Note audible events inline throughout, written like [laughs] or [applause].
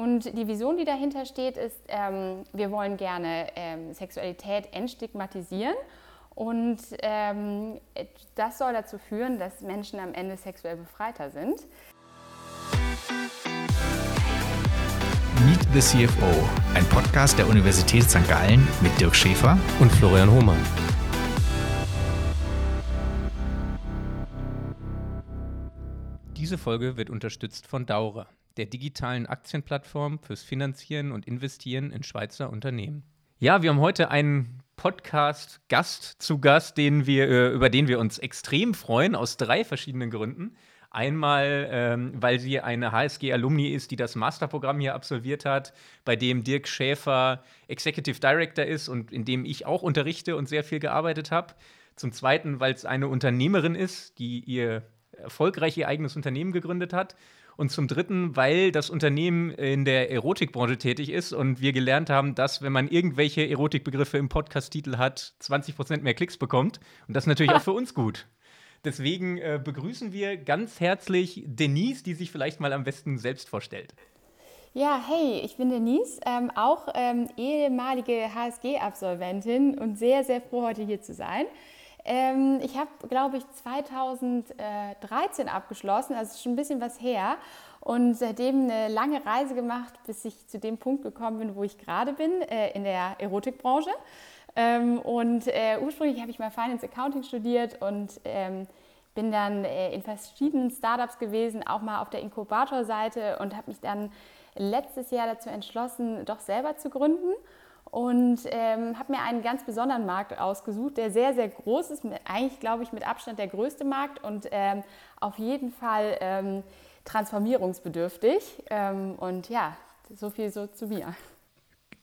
Und die Vision, die dahinter steht, ist, ähm, wir wollen gerne ähm, Sexualität entstigmatisieren. Und ähm, das soll dazu führen, dass Menschen am Ende sexuell befreiter sind. Meet the CFO, ein Podcast der Universität St. Gallen mit Dirk Schäfer und Florian Hohmann. Diese Folge wird unterstützt von Daura der digitalen Aktienplattform fürs Finanzieren und Investieren in Schweizer Unternehmen. Ja, wir haben heute einen Podcast-Gast zu Gast, den wir, äh, über den wir uns extrem freuen, aus drei verschiedenen Gründen. Einmal, ähm, weil sie eine HSG-Alumni ist, die das Masterprogramm hier absolviert hat, bei dem Dirk Schäfer Executive Director ist und in dem ich auch unterrichte und sehr viel gearbeitet habe. Zum Zweiten, weil es eine Unternehmerin ist, die ihr erfolgreich ihr eigenes Unternehmen gegründet hat und zum Dritten, weil das Unternehmen in der Erotikbranche tätig ist und wir gelernt haben, dass, wenn man irgendwelche Erotikbegriffe im Podcast-Titel hat, 20 Prozent mehr Klicks bekommt. Und das ist natürlich auch für uns gut. Deswegen äh, begrüßen wir ganz herzlich Denise, die sich vielleicht mal am besten selbst vorstellt. Ja, hey, ich bin Denise, ähm, auch ähm, ehemalige HSG-Absolventin und sehr, sehr froh, heute hier zu sein. Ähm, ich habe, glaube ich, 2013 abgeschlossen, also schon ein bisschen was her. Und seitdem eine lange Reise gemacht, bis ich zu dem Punkt gekommen bin, wo ich gerade bin, äh, in der Erotikbranche. Ähm, und äh, ursprünglich habe ich mal Finance Accounting studiert und ähm, bin dann äh, in verschiedenen Startups gewesen, auch mal auf der Inkubatorseite und habe mich dann letztes Jahr dazu entschlossen, doch selber zu gründen und ähm, habe mir einen ganz besonderen Markt ausgesucht, der sehr, sehr groß ist, eigentlich glaube ich mit Abstand der größte Markt und ähm, auf jeden Fall ähm, transformierungsbedürftig. Ähm, und ja, so viel so zu mir.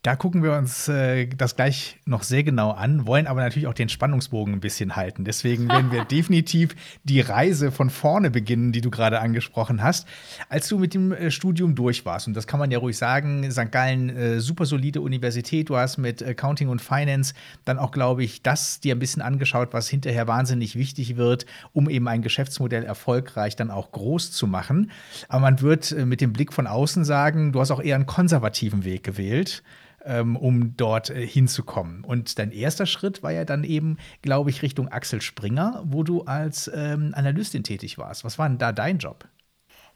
Da gucken wir uns äh, das gleich noch sehr genau an, wollen aber natürlich auch den Spannungsbogen ein bisschen halten. Deswegen [laughs] werden wir definitiv die Reise von vorne beginnen, die du gerade angesprochen hast. Als du mit dem äh, Studium durch warst, und das kann man ja ruhig sagen, St. Gallen, äh, super solide Universität, du hast mit Accounting und Finance dann auch, glaube ich, das dir ein bisschen angeschaut, was hinterher wahnsinnig wichtig wird, um eben ein Geschäftsmodell erfolgreich dann auch groß zu machen. Aber man wird äh, mit dem Blick von außen sagen, du hast auch eher einen konservativen Weg gewählt ähm, um dort äh, hinzukommen. Und dein erster Schritt war ja dann eben, glaube ich, Richtung Axel Springer, wo du als ähm, Analystin tätig warst. Was war denn da dein Job?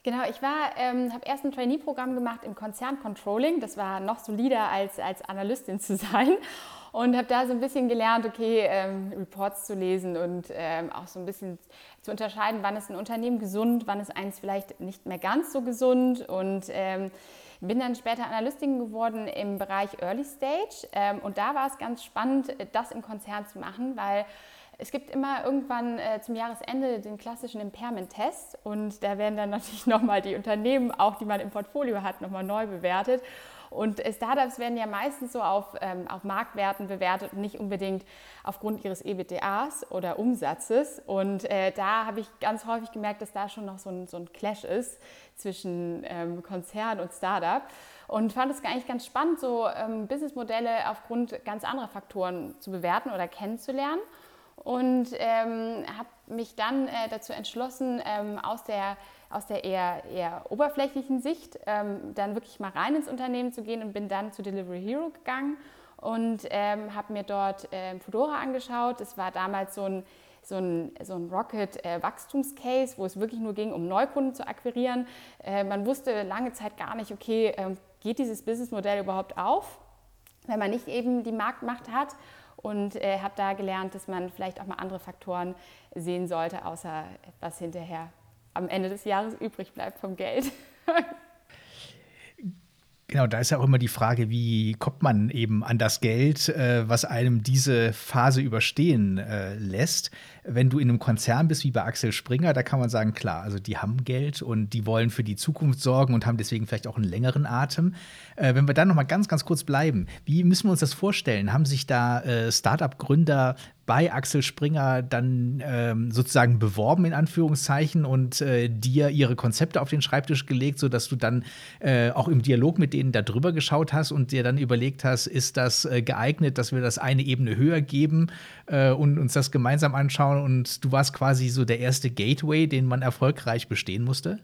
Genau, ich ähm, habe erst ein Trainee-Programm gemacht im Konzerncontrolling. Das war noch solider als, als Analystin zu [laughs] sein. Und habe da so ein bisschen gelernt, okay, ähm, Reports zu lesen und ähm, auch so ein bisschen zu unterscheiden, wann ist ein Unternehmen gesund, wann ist eins vielleicht nicht mehr ganz so gesund. Und ähm, bin dann später Analystin geworden im Bereich Early Stage ähm, und da war es ganz spannend, das im Konzern zu machen, weil es gibt immer irgendwann äh, zum Jahresende den klassischen Impairment-Test und da werden dann [laughs] natürlich nochmal die Unternehmen, auch die man im Portfolio hat, nochmal neu bewertet. Und Startups werden ja meistens so auf, ähm, auf Marktwerten bewertet und nicht unbedingt aufgrund ihres EBTAs oder Umsatzes. Und äh, da habe ich ganz häufig gemerkt, dass da schon noch so ein, so ein Clash ist zwischen ähm, Konzern und Startup. Und fand es eigentlich ganz spannend, so ähm, Businessmodelle aufgrund ganz anderer Faktoren zu bewerten oder kennenzulernen. Und ähm, habe mich dann äh, dazu entschlossen, ähm, aus der aus der eher, eher oberflächlichen Sicht ähm, dann wirklich mal rein ins Unternehmen zu gehen und bin dann zu Delivery Hero gegangen und ähm, habe mir dort ähm, Fedora angeschaut. Das war damals so ein, so ein, so ein Rocket-Wachstumscase, äh, wo es wirklich nur ging, um Neukunden zu akquirieren. Äh, man wusste lange Zeit gar nicht, okay, äh, geht dieses Businessmodell überhaupt auf, wenn man nicht eben die Marktmacht hat und äh, habe da gelernt, dass man vielleicht auch mal andere Faktoren sehen sollte, außer was hinterher am Ende des Jahres übrig bleibt vom Geld. [laughs] Genau, da ist ja auch immer die Frage, wie kommt man eben an das Geld, äh, was einem diese Phase überstehen äh, lässt. Wenn du in einem Konzern bist wie bei Axel Springer, da kann man sagen, klar, also die haben Geld und die wollen für die Zukunft sorgen und haben deswegen vielleicht auch einen längeren Atem. Äh, wenn wir dann noch mal ganz, ganz kurz bleiben, wie müssen wir uns das vorstellen? Haben sich da äh, Startup-Gründer bei Axel Springer dann ähm, sozusagen beworben, in Anführungszeichen, und äh, dir ihre Konzepte auf den Schreibtisch gelegt, sodass du dann äh, auch im Dialog mit denen da drüber geschaut hast und dir dann überlegt hast, ist das äh, geeignet, dass wir das eine Ebene höher geben äh, und uns das gemeinsam anschauen. Und du warst quasi so der erste Gateway, den man erfolgreich bestehen musste?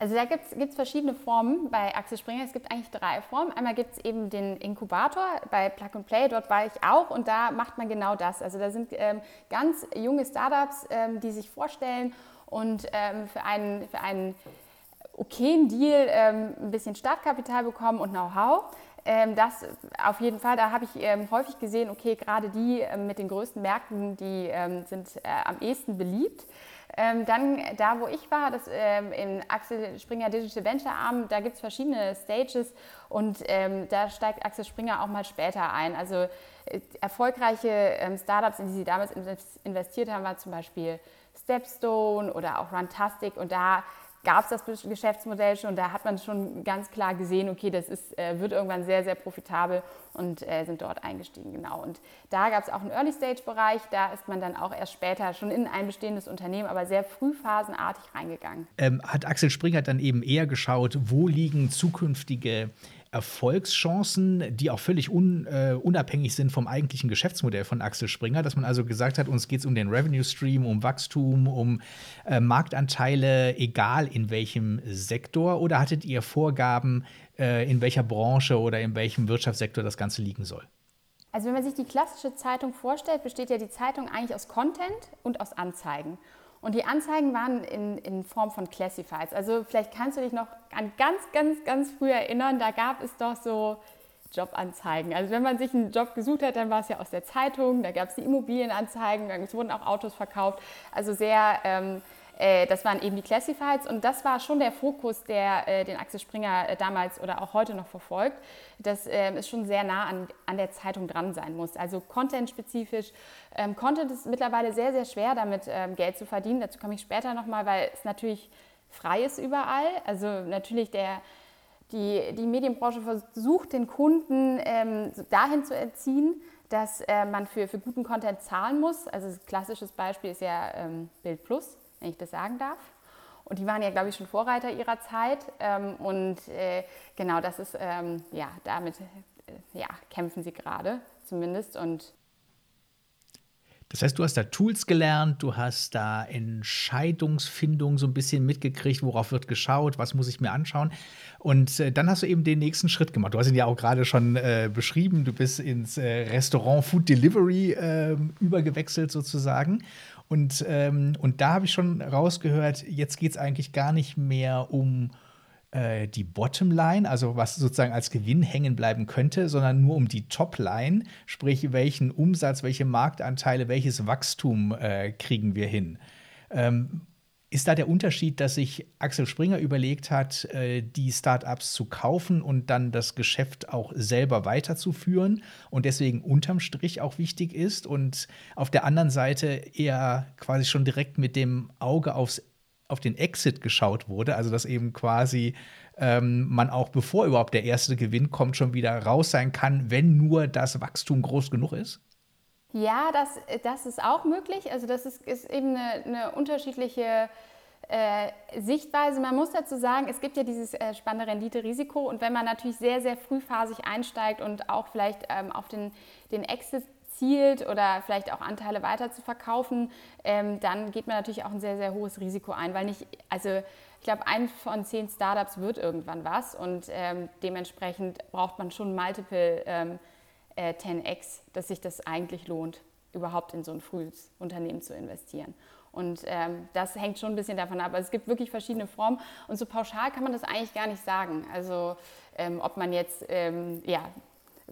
Also da gibt es verschiedene Formen bei Axel Springer. Es gibt eigentlich drei Formen. Einmal gibt es eben den Inkubator bei Plug and Play, dort war ich auch und da macht man genau das. Also da sind ähm, ganz junge Startups, ähm, die sich vorstellen und ähm, für, einen, für einen okayen Deal ähm, ein bisschen Startkapital bekommen und Know-how. Ähm, das auf jeden Fall, da habe ich ähm, häufig gesehen, okay, gerade die mit den größten Märkten, die sind äh, am ehesten beliebt. Ähm, dann da, wo ich war, das ähm, im Axel Springer Digital Venture Arm, da gibt es verschiedene Stages und ähm, da steigt Axel Springer auch mal später ein. Also äh, erfolgreiche ähm, Startups, in die sie damals investiert haben, war zum Beispiel Stepstone oder auch Runtastic und da gab es das Geschäftsmodell schon. Da hat man schon ganz klar gesehen, okay, das ist, äh, wird irgendwann sehr, sehr profitabel und äh, sind dort eingestiegen. Genau. Und da gab es auch einen Early-Stage-Bereich. Da ist man dann auch erst später schon in ein bestehendes Unternehmen, aber sehr frühphasenartig reingegangen. Ähm, hat Axel Springer dann eben eher geschaut, wo liegen zukünftige Erfolgschancen, die auch völlig un, äh, unabhängig sind vom eigentlichen Geschäftsmodell von Axel Springer, dass man also gesagt hat, uns geht es um den Revenue Stream, um Wachstum, um äh, Marktanteile, egal in welchem Sektor, oder hattet ihr Vorgaben, äh, in welcher Branche oder in welchem Wirtschaftssektor das Ganze liegen soll? Also wenn man sich die klassische Zeitung vorstellt, besteht ja die Zeitung eigentlich aus Content und aus Anzeigen. Und die Anzeigen waren in, in Form von Classifieds. Also vielleicht kannst du dich noch an ganz, ganz, ganz früh erinnern, da gab es doch so Jobanzeigen. Also wenn man sich einen Job gesucht hat, dann war es ja aus der Zeitung, da gab es die Immobilienanzeigen, es wurden auch Autos verkauft. Also sehr ähm, äh, das waren eben die Classifieds und das war schon der Fokus, der äh, den Axel Springer äh, damals oder auch heute noch verfolgt, dass ähm, es schon sehr nah an, an der Zeitung dran sein muss. Also content-spezifisch. Ähm, Content ist mittlerweile sehr, sehr schwer, damit ähm, Geld zu verdienen. Dazu komme ich später nochmal, weil es natürlich frei ist überall. Also natürlich der, die, die Medienbranche versucht, den Kunden ähm, dahin zu erziehen, dass äh, man für, für guten Content zahlen muss. Also ein klassisches Beispiel ist ja ähm, Bild Plus wenn ich das sagen darf. Und die waren ja, glaube ich, schon Vorreiter ihrer Zeit. Ähm, und äh, genau das ist, ähm, ja, damit äh, ja, kämpfen sie gerade zumindest. Und das heißt, du hast da Tools gelernt, du hast da Entscheidungsfindung so ein bisschen mitgekriegt, worauf wird geschaut, was muss ich mir anschauen. Und äh, dann hast du eben den nächsten Schritt gemacht. Du hast ihn ja auch gerade schon beschrieben. Du bist ins Restaurant Food Delivery ähm, übergewechselt sozusagen. Und, ähm, und da habe ich schon rausgehört, jetzt geht es eigentlich gar nicht mehr um äh, die Bottomline, also was sozusagen als Gewinn hängen bleiben könnte, sondern nur um die Topline, sprich welchen Umsatz, welche Marktanteile, welches Wachstum äh, kriegen wir hin. Ähm, ist da der Unterschied, dass sich Axel Springer überlegt hat, äh, die Startups zu kaufen und dann das Geschäft auch selber weiterzuführen und deswegen unterm Strich auch wichtig ist und auf der anderen Seite eher quasi schon direkt mit dem Auge aufs, auf den Exit geschaut wurde, also dass eben quasi ähm, man auch bevor überhaupt der erste Gewinn kommt, schon wieder raus sein kann, wenn nur das Wachstum groß genug ist? Ja, das, das ist auch möglich. Also das ist, ist eben eine, eine unterschiedliche äh, Sichtweise. Man muss dazu sagen, es gibt ja dieses äh, spannende Rendite-Risiko und wenn man natürlich sehr, sehr frühphasig einsteigt und auch vielleicht ähm, auf den, den Exit zielt oder vielleicht auch Anteile weiter zu verkaufen, ähm, dann geht man natürlich auch ein sehr, sehr hohes Risiko ein, weil nicht, also ich glaube, ein von zehn Startups wird irgendwann was und ähm, dementsprechend braucht man schon Multiple ähm, äh, 10x, dass sich das eigentlich lohnt, überhaupt in so ein frühes Unternehmen zu investieren. Und ähm, das hängt schon ein bisschen davon ab. Also es gibt wirklich verschiedene Formen und so pauschal kann man das eigentlich gar nicht sagen. Also ähm, ob man jetzt ähm, ja,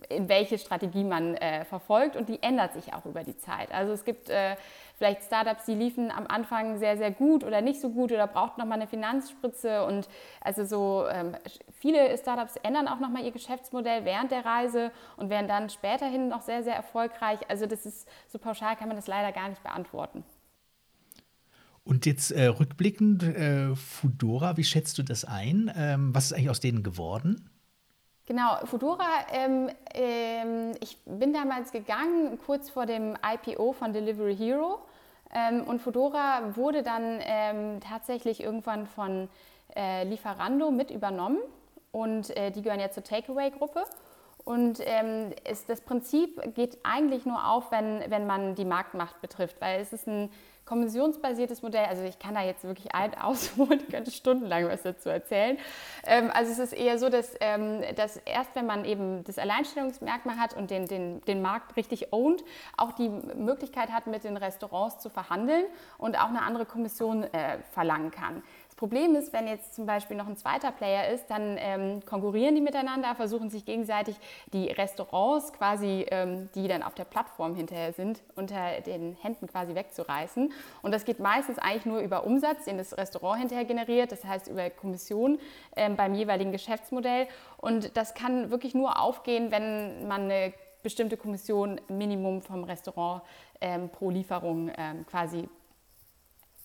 in welche Strategie man äh, verfolgt und die ändert sich auch über die Zeit. Also es gibt äh, vielleicht Startups, die liefen am Anfang sehr, sehr gut oder nicht so gut oder braucht nochmal eine Finanzspritze und also so ähm, viele Startups ändern auch nochmal ihr Geschäftsmodell während der Reise und werden dann späterhin noch sehr, sehr erfolgreich. Also das ist so pauschal kann man das leider gar nicht beantworten. Und jetzt äh, rückblickend, äh, Fudora, wie schätzt du das ein? Ähm, was ist eigentlich aus denen geworden? Genau, Fudora, ähm, ähm, ich bin damals gegangen, kurz vor dem IPO von Delivery Hero. Ähm, und Fudora wurde dann ähm, tatsächlich irgendwann von äh, Lieferando mit übernommen. Und äh, die gehören jetzt zur Takeaway-Gruppe. Und ähm, es, das Prinzip geht eigentlich nur auf, wenn, wenn man die Marktmacht betrifft, weil es ist ein kommissionsbasiertes Modell. Also ich kann da jetzt wirklich ein [laughs] ausholen, könnte stundenlang was dazu erzählen. Ähm, also es ist eher so, dass, ähm, dass erst wenn man eben das Alleinstellungsmerkmal hat und den, den, den Markt richtig ownt, auch die Möglichkeit hat, mit den Restaurants zu verhandeln und auch eine andere Kommission äh, verlangen kann. Problem ist, wenn jetzt zum Beispiel noch ein zweiter Player ist, dann ähm, konkurrieren die miteinander, versuchen sich gegenseitig die Restaurants quasi, ähm, die dann auf der Plattform hinterher sind, unter den Händen quasi wegzureißen. Und das geht meistens eigentlich nur über Umsatz, den das Restaurant hinterher generiert, das heißt über Kommission ähm, beim jeweiligen Geschäftsmodell. Und das kann wirklich nur aufgehen, wenn man eine bestimmte Kommission Minimum vom Restaurant ähm, pro Lieferung ähm, quasi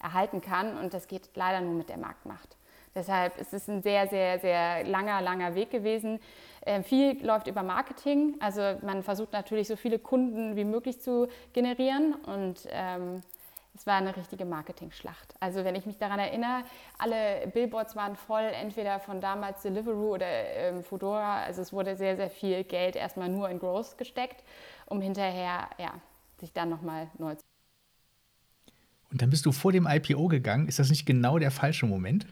erhalten kann. Und das geht leider nur mit der Marktmacht. Deshalb ist es ein sehr, sehr, sehr langer, langer Weg gewesen. Äh, viel läuft über Marketing. Also man versucht natürlich so viele Kunden wie möglich zu generieren. Und ähm, es war eine richtige Marketing-Schlacht. Also wenn ich mich daran erinnere, alle Billboards waren voll, entweder von damals Deliveroo oder ähm, Foodora. Also es wurde sehr, sehr viel Geld erstmal nur in Growth gesteckt, um hinterher ja, sich dann nochmal neu zu und dann bist du vor dem IPO gegangen. Ist das nicht genau der falsche Moment?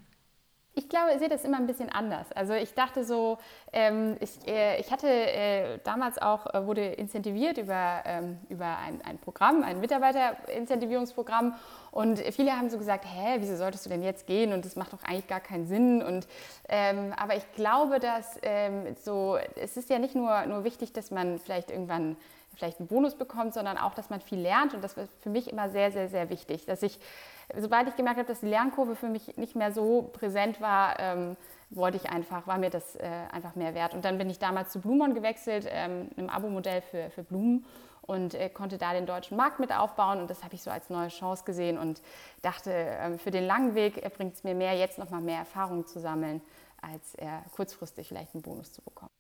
Ich glaube, ich sehe das immer ein bisschen anders. Also ich dachte so, ähm, ich, äh, ich hatte äh, damals auch, äh, wurde incentiviert über, ähm, über ein, ein Programm, ein Mitarbeiterincentivierungsprogramm und viele haben so gesagt, hä, wieso solltest du denn jetzt gehen und das macht doch eigentlich gar keinen Sinn. Und, ähm, aber ich glaube, dass ähm, so, es ist ja nicht nur, nur wichtig, dass man vielleicht irgendwann vielleicht einen Bonus bekommt, sondern auch, dass man viel lernt. Und das war für mich immer sehr, sehr, sehr wichtig, dass ich, sobald ich gemerkt habe, dass die Lernkurve für mich nicht mehr so präsent war, ähm, wollte ich einfach, war mir das äh, einfach mehr wert. Und dann bin ich damals zu Blumon gewechselt, ähm, einem Abo-Modell für, für Blumen und äh, konnte da den deutschen Markt mit aufbauen. Und das habe ich so als neue Chance gesehen und dachte, äh, für den langen Weg bringt es mir mehr, jetzt nochmal mehr Erfahrung zu sammeln, als kurzfristig vielleicht einen Bonus zu bekommen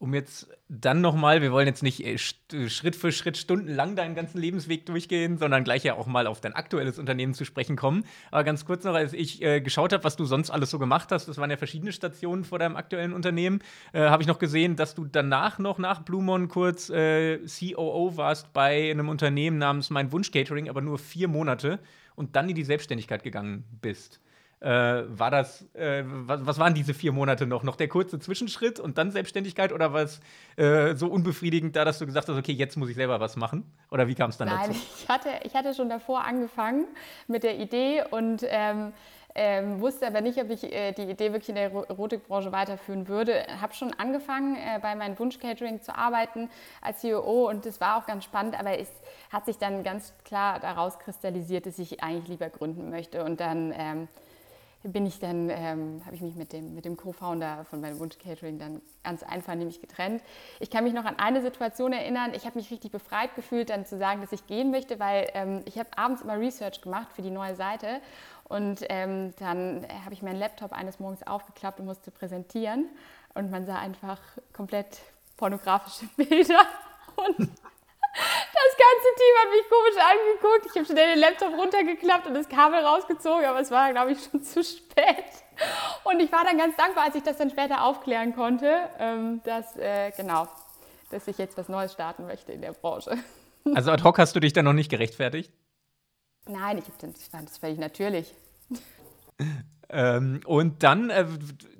um jetzt dann nochmal, wir wollen jetzt nicht äh, Schritt für Schritt stundenlang deinen ganzen Lebensweg durchgehen, sondern gleich ja auch mal auf dein aktuelles Unternehmen zu sprechen kommen. Aber ganz kurz noch, als ich äh, geschaut habe, was du sonst alles so gemacht hast, das waren ja verschiedene Stationen vor deinem aktuellen Unternehmen, äh, habe ich noch gesehen, dass du danach noch nach Blumon kurz äh, COO warst bei einem Unternehmen namens Mein Wunsch Catering, aber nur vier Monate und dann in die Selbstständigkeit gegangen bist. Äh, war das, äh, was, was, waren diese vier Monate noch? Noch der kurze Zwischenschritt und dann Selbstständigkeit oder war es äh, so unbefriedigend da, dass du gesagt hast, okay, jetzt muss ich selber was machen? Oder wie kam es dann Nein, dazu? [laughs] Ich hatte, ich hatte schon davor angefangen mit der Idee und ähm, ähm, wusste aber nicht, ob ich äh, die Idee wirklich in der Erotikbranche weiterführen würde. Habe schon angefangen, äh, bei meinem Wunsch-Catering zu arbeiten als CEO und das war auch ganz spannend, aber es hat sich dann ganz klar daraus kristallisiert, dass ich eigentlich lieber gründen möchte und dann ähm, bin ich dann, ähm, habe ich mich mit dem, mit dem Co-Founder von meinem Wunsch Catering dann ganz einfach nämlich getrennt. Ich kann mich noch an eine Situation erinnern, ich habe mich richtig befreit gefühlt, dann zu sagen, dass ich gehen möchte, weil ähm, ich habe abends immer Research gemacht für die neue Seite. Und ähm, dann habe ich meinen Laptop eines Morgens aufgeklappt und musste präsentieren. Und man sah einfach komplett pornografische [laughs] Bilder. Und ganze Team hat mich komisch angeguckt. Ich habe schnell den Laptop runtergeklappt und das Kabel rausgezogen, aber es war, glaube ich, [laughs] schon zu spät. Und ich war dann ganz dankbar, als ich das dann später aufklären konnte, ähm, dass, äh, genau, dass ich jetzt was Neues starten möchte in der Branche. [laughs] Also ad hoc hast du dich dann noch nicht gerechtfertigt? Nein, ich fand das völlig natürlich. ähm, und dann, äh,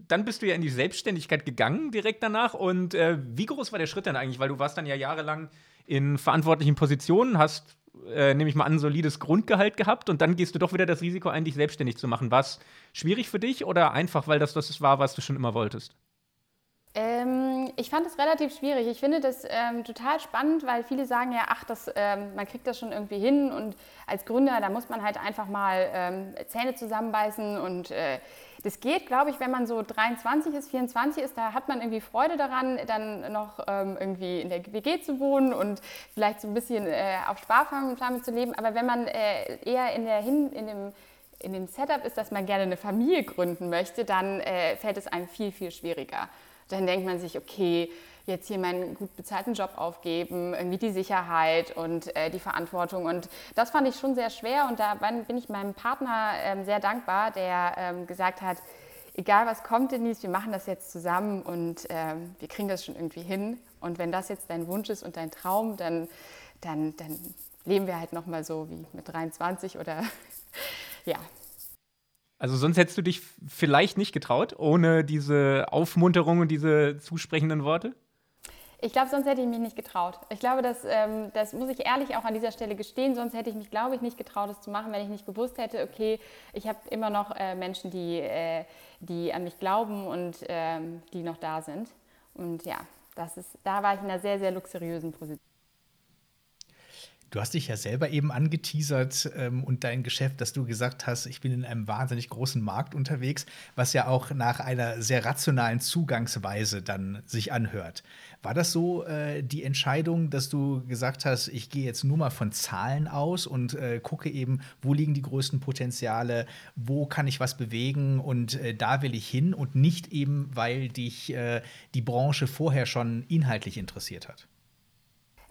dann bist du ja in die Selbstständigkeit gegangen direkt danach. Und äh, wie groß war der Schritt dann eigentlich? Weil du warst dann ja jahrelang in verantwortlichen Positionen, hast, äh, nehme ich mal an, ein solides Grundgehalt gehabt und dann gehst du doch wieder das Risiko ein, dich selbstständig zu machen. War es schwierig für dich oder einfach, weil das das war, was du schon immer wolltest? Ähm, ich fand es relativ schwierig. Ich finde das ähm, total spannend, weil viele sagen ja, ach, das, ähm, man kriegt das schon irgendwie hin und als Gründer, da muss man halt einfach mal ähm, Zähne zusammenbeißen und äh, das geht, glaube ich, wenn man so 23 ist, 24 ist, da hat man irgendwie Freude daran, dann noch ähm, irgendwie in der WG zu wohnen und vielleicht so ein bisschen äh, auf Sparflamme zu leben. Aber wenn man äh, eher in, der Hin, in, dem, in dem Setup ist, dass man gerne eine Familie gründen möchte, dann äh, fällt es einem viel, viel schwieriger. Dann denkt man sich, okay, jetzt hier meinen gut bezahlten Job aufgeben, irgendwie die Sicherheit und äh, die Verantwortung. Und das fand ich schon sehr schwer und da bin ich meinem Partner ähm, sehr dankbar, der ähm, gesagt hat, egal was kommt, Denise, wir machen das jetzt zusammen und ähm, wir kriegen das schon irgendwie hin. Und wenn das jetzt dein Wunsch ist und dein Traum, dann, dann, dann leben wir halt nochmal so wie mit 23 oder [laughs] ja. Also sonst hättest du dich vielleicht nicht getraut, ohne diese Aufmunterung und diese zusprechenden Worte? Ich glaube, sonst hätte ich mich nicht getraut. Ich glaube, das, ähm, das muss ich ehrlich auch an dieser Stelle gestehen. Sonst hätte ich mich, glaube ich, nicht getraut, das zu machen, wenn ich nicht gewusst hätte, okay, ich habe immer noch äh, Menschen, die, äh, die an mich glauben und ähm, die noch da sind. Und ja, das ist, da war ich in einer sehr, sehr luxuriösen Position. Du hast dich ja selber eben angeteasert ähm, und dein Geschäft, dass du gesagt hast, ich bin in einem wahnsinnig großen Markt unterwegs, was ja auch nach einer sehr rationalen Zugangsweise dann sich anhört. War das so äh, die Entscheidung, dass du gesagt hast, ich gehe jetzt nur mal von Zahlen aus und äh, gucke eben, wo liegen die größten Potenziale, wo kann ich was bewegen und äh, da will ich hin und nicht eben, weil dich äh, die Branche vorher schon inhaltlich interessiert hat?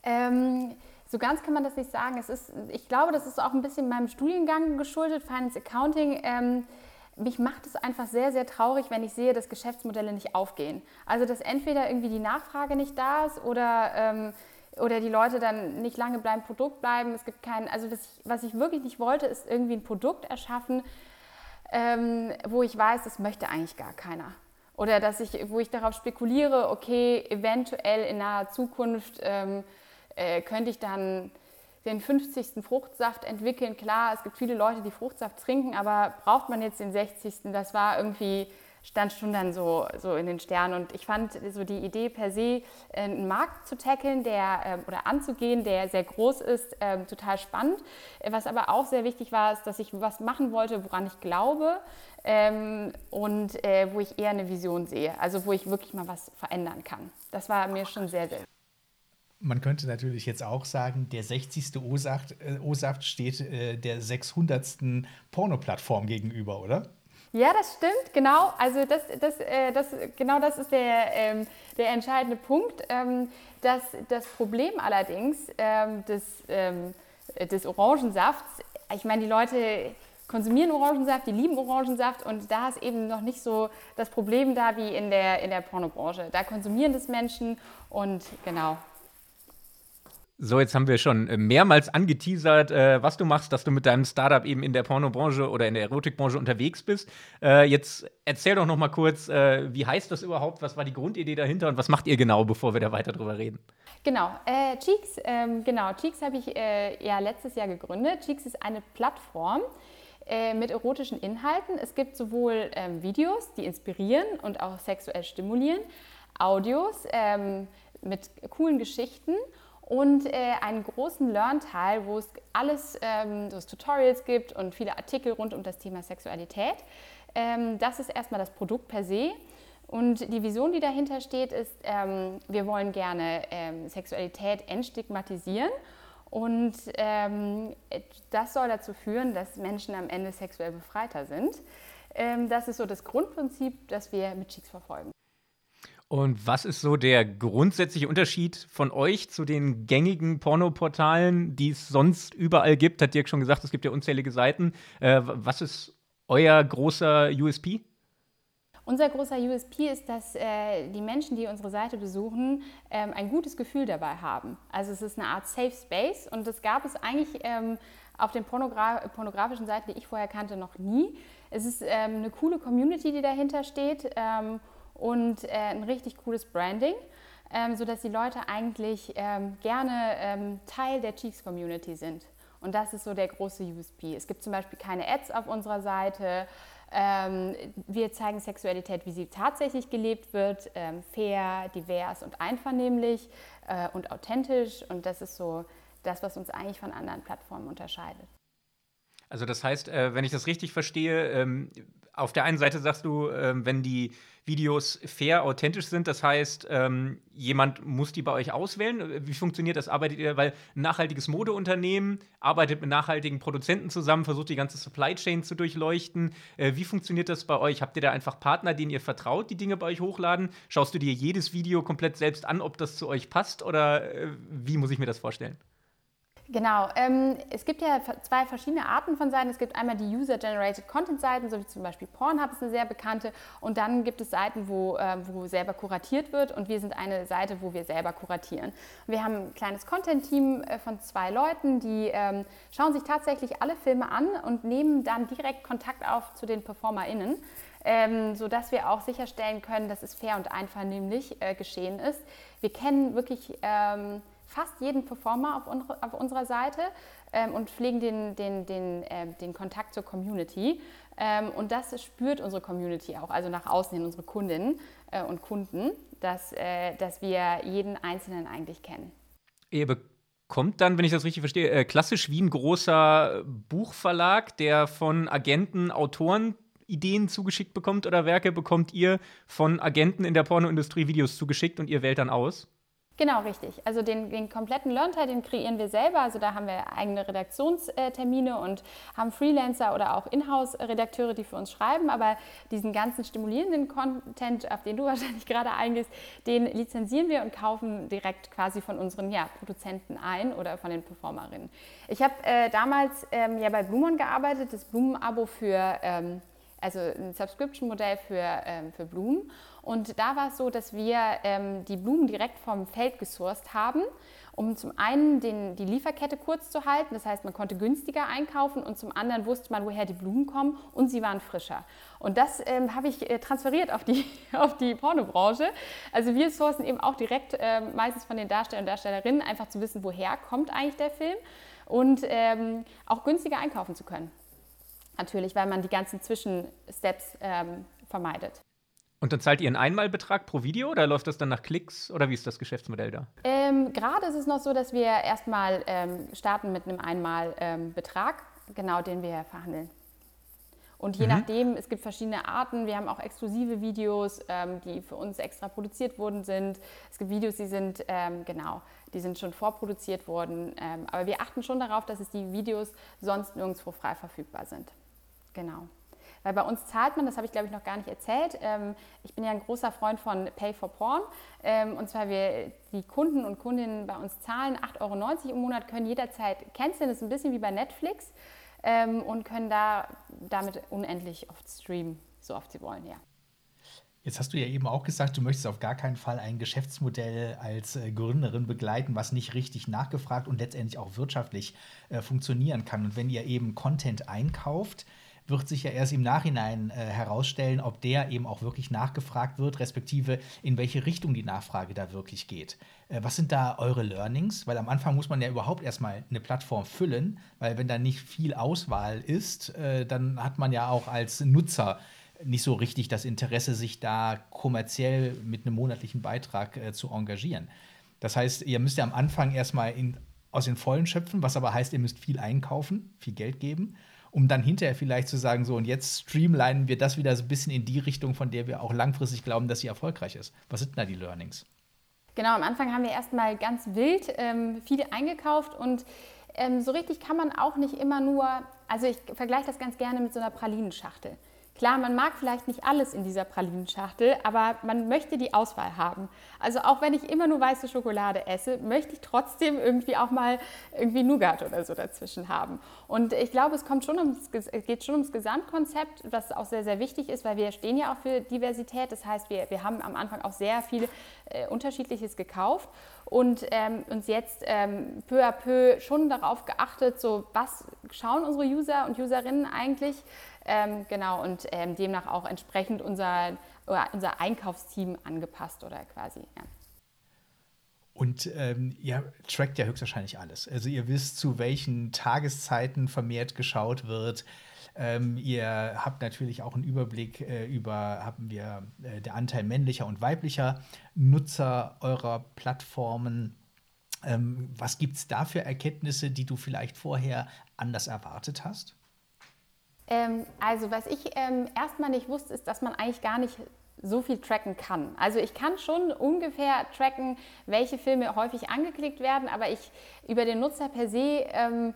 Ähm so ganz kann man das nicht sagen. Es ist, ich glaube, das ist auch ein bisschen meinem Studiengang geschuldet, Finance Accounting. Ähm, mich macht es einfach sehr, sehr traurig, wenn ich sehe, dass Geschäftsmodelle nicht aufgehen. Also, dass entweder irgendwie die Nachfrage nicht da ist oder, ähm, oder die Leute dann nicht lange beim Produkt bleiben. Es gibt keinen, also was ich, was ich wirklich nicht wollte, ist irgendwie ein Produkt erschaffen, ähm, wo ich weiß, das möchte eigentlich gar keiner. Oder dass ich, wo ich darauf spekuliere, okay, eventuell in naher Zukunft ähm, äh, könnte ich dann den 50. Fruchtsaft entwickeln. Klar, es gibt viele Leute, die Fruchtsaft trinken, aber braucht man jetzt den 60. Das war irgendwie, stand schon dann so, so in den Sternen. Und ich fand so die Idee per se, äh, einen Markt zu tackeln der, äh, oder anzugehen, der sehr groß ist, äh, total spannend. Was aber auch sehr wichtig war, ist, dass ich was machen wollte, woran ich glaube. Ähm, und äh, wo ich eher eine Vision sehe, also wo ich wirklich mal was verändern kann. Das war mir schon sehr, sehr wichtig. Man könnte natürlich jetzt auch sagen, der 60. O-Saft, O-Saft steht äh, der 600. Porno-Plattform gegenüber, oder? Ja, das stimmt, genau. Also das, das, äh, das, genau das ist der, ähm, der entscheidende Punkt. Ähm, das, das Problem allerdings ähm, des, ähm, des Orangensafts, ich meine, die Leute konsumieren Orangensaft, die lieben Orangensaft und da ist eben noch nicht so das Problem da wie in der, in der Pornobranche. Da konsumieren das Menschen und genau, so, jetzt haben wir schon äh, mehrmals angeteasert, äh, was du machst, dass du mit deinem Startup eben in der Pornobranche oder in der Erotikbranche unterwegs bist. Äh, jetzt erzähl doch noch mal kurz, äh, wie heißt das überhaupt? Was war die Grundidee dahinter und was macht ihr genau, bevor wir da weiter drüber reden? Genau, äh, Cheeks, ähm, genau, Cheeks habe ich äh, ja letztes Jahr gegründet. Cheeks ist eine Plattform mit erotischen Inhalten. Es gibt sowohl ähm, Videos, die inspirieren und auch sexuell stimulieren, Audios ähm, mit coolen Geschichten und äh, einen großen Learn-Teil, wo es alles, ähm, wo es Tutorials gibt und viele Artikel rund um das Thema Sexualität. Ähm, das ist erstmal das Produkt per se. Und die Vision, die dahinter steht, ist, ähm, wir wollen gerne ähm, Sexualität entstigmatisieren. Und ähm, das soll dazu führen, dass Menschen am Ende sexuell befreiter sind. Ähm, das ist so das Grundprinzip, das wir mit Cheeks verfolgen. Und was ist so der grundsätzliche Unterschied von euch zu den gängigen Pornoportalen, die es sonst überall gibt? Hat Dirk schon gesagt, es gibt ja unzählige Seiten. Äh, was ist euer großer USP? Unser großer USP ist, dass äh, die Menschen, die unsere Seite besuchen, ähm, ein gutes Gefühl dabei haben. Also es ist eine Art Safe Space und das gab es eigentlich ähm, auf den Pornogra pornografischen Seiten, die ich vorher kannte, noch nie. Es ist ähm, eine coole Community, die dahinter steht ähm, und äh, ein richtig cooles Branding, ähm, sodass die Leute eigentlich ähm, gerne ähm, Teil der Cheeks Community sind. Und das ist so der große USP. Es gibt zum Beispiel keine Ads auf unserer Seite. Ähm, wir zeigen Sexualität, wie sie tatsächlich gelebt wird, ähm, fair, divers und einvernehmlich äh, und authentisch. Und das ist so das, was uns eigentlich von anderen Plattformen unterscheidet. Also das heißt, äh, wenn ich das richtig verstehe, ähm, auf der einen Seite sagst du, wenn die Videos fair, authentisch sind, das heißt, ähm, jemand muss die bei euch auswählen. Wie funktioniert das? Arbeitet ihr, weil ein nachhaltiges Modeunternehmen arbeitet mit nachhaltigen Produzenten zusammen, versucht die ganze Supply Chain zu durchleuchten. Äh, wie funktioniert das bei euch? Habt ihr da einfach Partner, denen ihr vertraut, die Dinge bei euch hochladen? Schaust du dir jedes Video komplett selbst an, ob das zu euch passt oder äh, wie muss ich mir das vorstellen? Genau. Ähm, es gibt ja zwei verschiedene Arten von Seiten. Es gibt einmal die User-Generated Content-Seiten, so wie zum Beispiel Pornhub ist eine sehr bekannte. Und dann gibt es Seiten, wo, äh, wo selber kuratiert wird. Und wir sind eine Seite, wo wir selber kuratieren. Wir haben ein kleines Content-Team äh, von zwei Leuten, die ähm, schauen sich tatsächlich alle Filme an und nehmen dann direkt Kontakt auf zu den PerformerInnen. Ähm, sodass wir auch sicherstellen können, dass es fair und einvernehmlich äh, geschehen ist. Wir kennen wirklich ähm, fast jeden Performer auf, un auf unserer Seite ähm, und pflegen den, den, den, äh, den Kontakt zur Community. Ähm, und das spürt unsere Community auch, also nach außen hin unsere Kundinnen äh, und Kunden, dass, äh, dass wir jeden Einzelnen eigentlich kennen. Ihr bekommt dann, wenn ich das richtig verstehe, äh, klassisch wie ein großer Buchverlag, der von Agenten, Autoren Ideen zugeschickt bekommt oder Werke, bekommt ihr von Agenten in der Pornoindustrie Videos zugeschickt und ihr wählt dann aus? Genau, richtig. Also den, den kompletten Learn-Teil, den kreieren wir selber. Also da haben wir eigene Redaktionstermine und haben Freelancer oder auch Inhouse-Redakteure, die für uns schreiben. Aber diesen ganzen stimulierenden Content, auf den du [laughs] wahrscheinlich gerade eingehst, den lizenzieren wir und kaufen direkt quasi von unseren ja, Produzenten ein oder von den Performerinnen. Ich habe äh, damals ähm, ja bei Blumon gearbeitet, das Blumen-Abo für ähm, also ein Subscription-Modell für, ähm, für Blumen. Und da war es so, dass wir ähm, die Blumen direkt vom Feld gesourced haben, um zum einen den, die Lieferkette kurz zu halten, das heißt, man konnte günstiger einkaufen und zum anderen wusste man, woher die Blumen kommen und sie waren frischer. Und das ähm, habe ich äh, transferiert auf die, [laughs] auf die Pornobranche. Also wir sourcen eben auch direkt äh, meistens von den Darstellern und Darstellerinnen, einfach zu wissen, woher kommt eigentlich der Film und ähm, auch günstiger einkaufen zu können natürlich, weil man die ganzen Zwischensteps ähm, vermeidet. Und dann zahlt ihr einen Einmalbetrag pro Video oder läuft das dann nach Klicks oder wie ist das Geschäftsmodell da? Ähm, Gerade ist es noch so, dass wir erstmal ähm, starten mit einem Einmalbetrag, genau den wir verhandeln. Und je mhm. nachdem, es gibt verschiedene Arten. Wir haben auch exklusive Videos, ähm, die für uns extra produziert worden sind. Es gibt Videos, die sind, ähm, genau, die sind schon vorproduziert worden. Ähm, aber wir achten schon darauf, dass es die Videos sonst nirgendwo frei verfügbar sind. Genau. Weil bei uns zahlt man, das habe ich glaube ich noch gar nicht erzählt. Ähm, ich bin ja ein großer Freund von Pay for Porn. Ähm, und zwar wir, die Kunden und Kundinnen bei uns zahlen 8,90 Euro im Monat, können jederzeit canceln. Das ist ein bisschen wie bei Netflix ähm, und können da damit unendlich oft streamen, so oft sie wollen, ja. Jetzt hast du ja eben auch gesagt, du möchtest auf gar keinen Fall ein Geschäftsmodell als äh, Gründerin begleiten, was nicht richtig nachgefragt und letztendlich auch wirtschaftlich äh, funktionieren kann. Und wenn ihr eben Content einkauft, wird sich ja erst im Nachhinein äh, herausstellen, ob der eben auch wirklich nachgefragt wird, respektive in welche Richtung die Nachfrage da wirklich geht. Äh, was sind da eure Learnings? Weil am Anfang muss man ja überhaupt erstmal eine Plattform füllen, weil wenn da nicht viel Auswahl ist, äh, dann hat man ja auch als Nutzer nicht so richtig das Interesse, sich da kommerziell mit einem monatlichen Beitrag äh, zu engagieren. Das heißt, ihr müsst ja am Anfang erstmal in, aus den Vollen schöpfen, was aber heißt, ihr müsst viel einkaufen, viel Geld geben um dann hinterher vielleicht zu sagen, so und jetzt streamlinen wir das wieder so ein bisschen in die Richtung, von der wir auch langfristig glauben, dass sie erfolgreich ist. Was sind da die Learnings? Genau, am Anfang haben wir erstmal ganz wild ähm, viel eingekauft und ähm, so richtig kann man auch nicht immer nur, also ich vergleiche das ganz gerne mit so einer Pralinenschachtel. Klar, man mag vielleicht nicht alles in dieser Pralinenschachtel, aber man möchte die Auswahl haben. Also auch wenn ich immer nur weiße Schokolade esse, möchte ich trotzdem irgendwie auch mal irgendwie Nougat oder so dazwischen haben. Und ich glaube, es kommt schon ums, geht schon ums Gesamtkonzept, was auch sehr, sehr wichtig ist, weil wir stehen ja auch für Diversität. Das heißt, wir, wir haben am Anfang auch sehr viel äh, Unterschiedliches gekauft und ähm, uns jetzt ähm, peu à peu schon darauf geachtet, so was schauen unsere User und Userinnen eigentlich ähm, genau, und ähm, demnach auch entsprechend unser, unser Einkaufsteam angepasst oder quasi, ja. Und ähm, ihr trackt ja höchstwahrscheinlich alles. Also ihr wisst, zu welchen Tageszeiten vermehrt geschaut wird. Ähm, ihr habt natürlich auch einen Überblick äh, über, haben wir äh, der Anteil männlicher und weiblicher Nutzer eurer Plattformen. Ähm, was gibt es da für Erkenntnisse, die du vielleicht vorher anders erwartet hast? Ähm, also was ich ähm, erstmal nicht wusste, ist, dass man eigentlich gar nicht so viel tracken kann. Also ich kann schon ungefähr tracken, welche Filme häufig angeklickt werden, aber ich über den Nutzer per se ähm,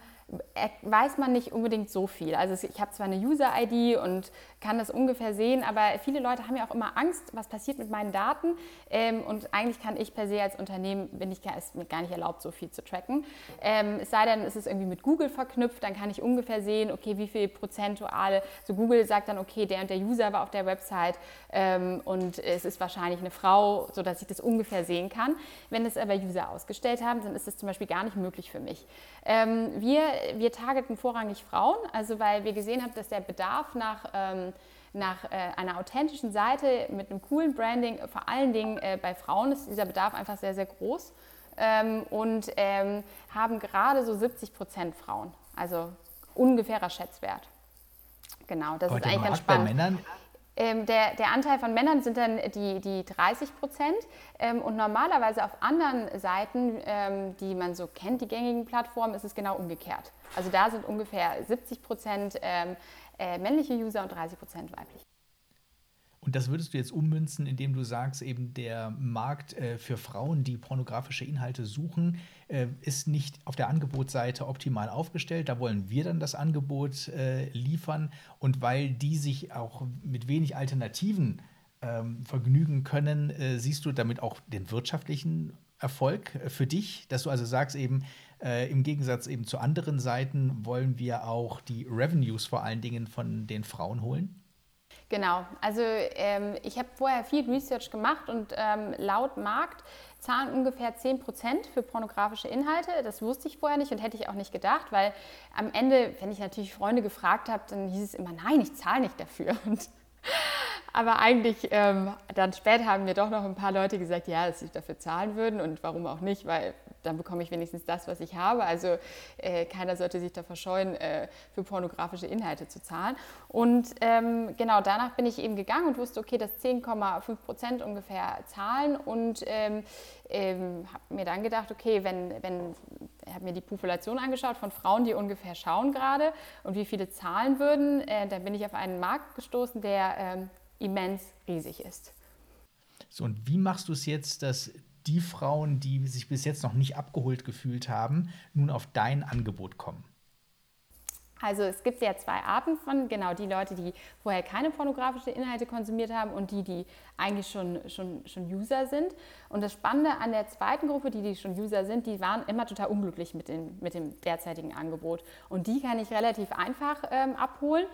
weiß man nicht unbedingt so viel. Also ich habe zwar eine User-ID und kann das ungefähr sehen, aber viele Leute haben ja auch immer Angst, was passiert mit meinen Daten. Ähm, und eigentlich kann ich per se als Unternehmen, bin ich ist mir gar nicht erlaubt, so viel zu tracken. Ähm, es sei denn, es ist irgendwie mit Google verknüpft, dann kann ich ungefähr sehen, okay, wie viel prozentuale, so Google sagt dann, okay, der und der User war auf der Website ähm, und es ist wahrscheinlich eine Frau, sodass ich das ungefähr sehen kann. Wenn es aber User ausgestellt haben, dann ist das zum Beispiel gar nicht möglich für mich. Wir, wir targeten vorrangig Frauen, also weil wir gesehen haben, dass der Bedarf nach ähm, nach äh, einer authentischen Seite mit einem coolen Branding, vor allen Dingen äh, bei Frauen ist dieser Bedarf einfach sehr, sehr groß ähm, und ähm, haben gerade so 70 Prozent Frauen, also ungefährer Schätzwert. Genau, das Aber ist eigentlich ganz spannend. Bei Männern ähm, der, der, Anteil von Männern sind dann die, die 30 Prozent. Ähm, und normalerweise auf anderen Seiten, ähm, die man so kennt, die gängigen Plattformen, ist es genau umgekehrt. Also da sind ungefähr 70 Prozent ähm, äh, männliche User und 30 Prozent weiblich. Und das würdest du jetzt ummünzen, indem du sagst, eben der Markt äh, für Frauen, die pornografische Inhalte suchen, äh, ist nicht auf der Angebotsseite optimal aufgestellt. Da wollen wir dann das Angebot äh, liefern. Und weil die sich auch mit wenig Alternativen ähm, vergnügen können, äh, siehst du damit auch den wirtschaftlichen Erfolg äh, für dich, dass du also sagst eben, äh, im Gegensatz eben zu anderen Seiten wollen wir auch die Revenues vor allen Dingen von den Frauen holen? Genau, also ähm, ich habe vorher viel Research gemacht und ähm, laut Markt zahlen ungefähr 10% für pornografische Inhalte. Das wusste ich vorher nicht und hätte ich auch nicht gedacht, weil am Ende, wenn ich natürlich Freunde gefragt habe, dann hieß es immer, nein, ich zahle nicht dafür. Und aber eigentlich, ähm, dann später haben mir doch noch ein paar Leute gesagt, ja, dass sie dafür zahlen würden und warum auch nicht, weil dann bekomme ich wenigstens das, was ich habe. Also äh, keiner sollte sich da verscheuen, äh, für pornografische Inhalte zu zahlen. Und ähm, genau danach bin ich eben gegangen und wusste, okay, das 10,5 Prozent ungefähr zahlen und ähm, ähm, habe mir dann gedacht, okay, wenn, wenn habe mir die Population angeschaut von Frauen, die ungefähr schauen gerade und wie viele zahlen würden, äh, dann bin ich auf einen Markt gestoßen, der ähm, immens riesig ist. So, und wie machst du es jetzt, dass die Frauen, die sich bis jetzt noch nicht abgeholt gefühlt haben, nun auf dein Angebot kommen? Also es gibt ja zwei Arten von, genau die Leute, die vorher keine pornografischen Inhalte konsumiert haben und die, die eigentlich schon, schon, schon User sind. Und das Spannende an der zweiten Gruppe, die, die schon User sind, die waren immer total unglücklich mit, den, mit dem derzeitigen Angebot. Und die kann ich relativ einfach ähm, abholen.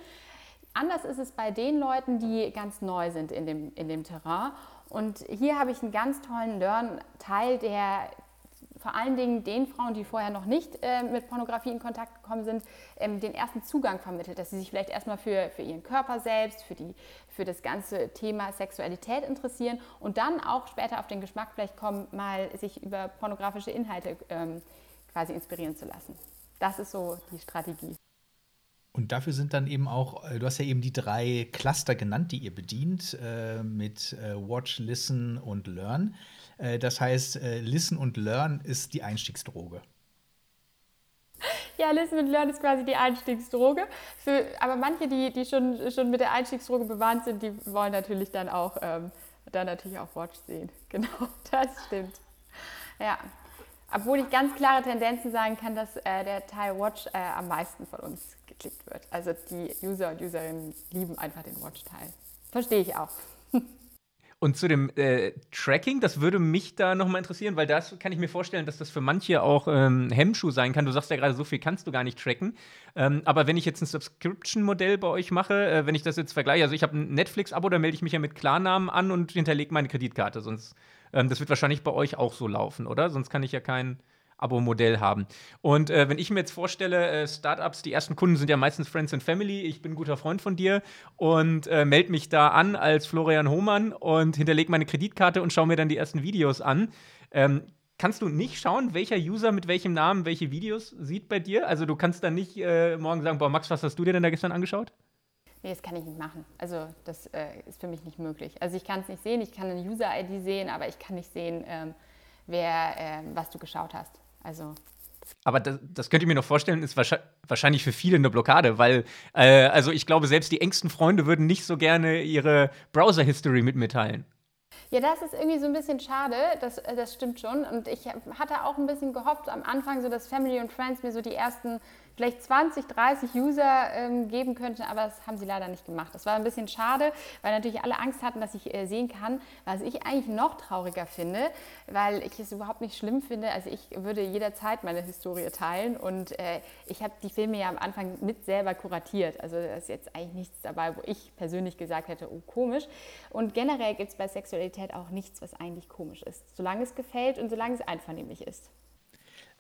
Anders ist es bei den Leuten, die ganz neu sind in dem, in dem Terrain. Und hier habe ich einen ganz tollen Learn-Teil, der vor allen Dingen den Frauen, die vorher noch nicht äh, mit Pornografie in Kontakt gekommen sind, ähm, den ersten Zugang vermittelt, dass sie sich vielleicht erstmal für, für ihren Körper selbst, für, die, für das ganze Thema Sexualität interessieren und dann auch später auf den Geschmack vielleicht kommen, mal sich über pornografische Inhalte ähm, quasi inspirieren zu lassen. Das ist so die Strategie. Und dafür sind dann eben auch, äh, du hast ja eben die drei Cluster genannt, die ihr bedient, äh, mit äh, Watch, Listen und Learn. Äh, das heißt, äh, Listen und Learn ist die Einstiegsdroge. Ja, Listen und Learn ist quasi die Einstiegsdroge. Für, aber manche, die, die schon, schon mit der Einstiegsdroge bewandt sind, die wollen natürlich dann auch, ähm, dann natürlich auch Watch sehen. [laughs] Genau, das stimmt. Ja. Obwohl ich ganz klare Tendenzen sagen kann, dass äh, der Teil Watch äh, am meisten von uns geklickt wird. Also die User und Userinnen lieben einfach den Watch-Teil. Verstehe ich auch. [laughs] Und zu dem äh, Tracking, das würde mich da nochmal interessieren, weil das kann ich mir vorstellen, dass das für manche auch ähm, Hemmschuh sein kann. Du sagst ja gerade, so viel kannst du gar nicht tracken. Ähm, aber wenn ich jetzt ein Subscription-Modell bei euch mache, äh, wenn ich das jetzt vergleiche, also ich habe ein Netflix-Abo, da melde ich mich ja mit Klarnamen an und hinterlege meine Kreditkarte. Sonst, ähm, das wird wahrscheinlich bei euch auch so laufen, oder? Sonst kann ich ja kein Abo-Modell haben. Und äh, wenn ich mir jetzt vorstelle, äh, Startups, die ersten Kunden sind ja meistens Friends and Family, ich bin ein guter Freund von dir und äh, melde mich da an als Florian Hohmann und hinterlege meine Kreditkarte und schaue mir dann die ersten Videos an. Ähm, kannst du nicht schauen, welcher User mit welchem Namen welche Videos sieht bei dir? Also du kannst dann nicht äh, morgen sagen, boah, Max, was hast du dir denn da gestern angeschaut? Nee, das kann ich nicht machen. Also das äh, ist für mich nicht möglich. Also ich kann es nicht sehen, ich kann eine User-ID sehen, aber ich kann nicht sehen, ähm, wer, äh, was du geschaut hast. Also. Aber das, das könnte ich mir noch vorstellen, ist wahrscheinlich für viele eine Blockade, weil, äh, also ich glaube, selbst die engsten Freunde würden nicht so gerne ihre Browser-History mit mitteilen. Ja, das ist irgendwie so ein bisschen schade, das, das stimmt schon. Und ich hatte auch ein bisschen gehofft am Anfang, so dass Family und Friends mir so die ersten vielleicht 20, 30 User ähm, geben könnte, aber das haben sie leider nicht gemacht. Das war ein bisschen schade, weil natürlich alle Angst hatten, dass ich äh, sehen kann, was ich eigentlich noch trauriger finde, weil ich es überhaupt nicht schlimm finde. Also ich würde jederzeit meine Historie teilen und äh, ich habe die Filme ja am Anfang mit selber kuratiert. Also da ist jetzt eigentlich nichts dabei, wo ich persönlich gesagt hätte, oh komisch. Und generell gibt es bei Sexualität auch nichts, was eigentlich komisch ist, solange es gefällt und solange es einvernehmlich ist.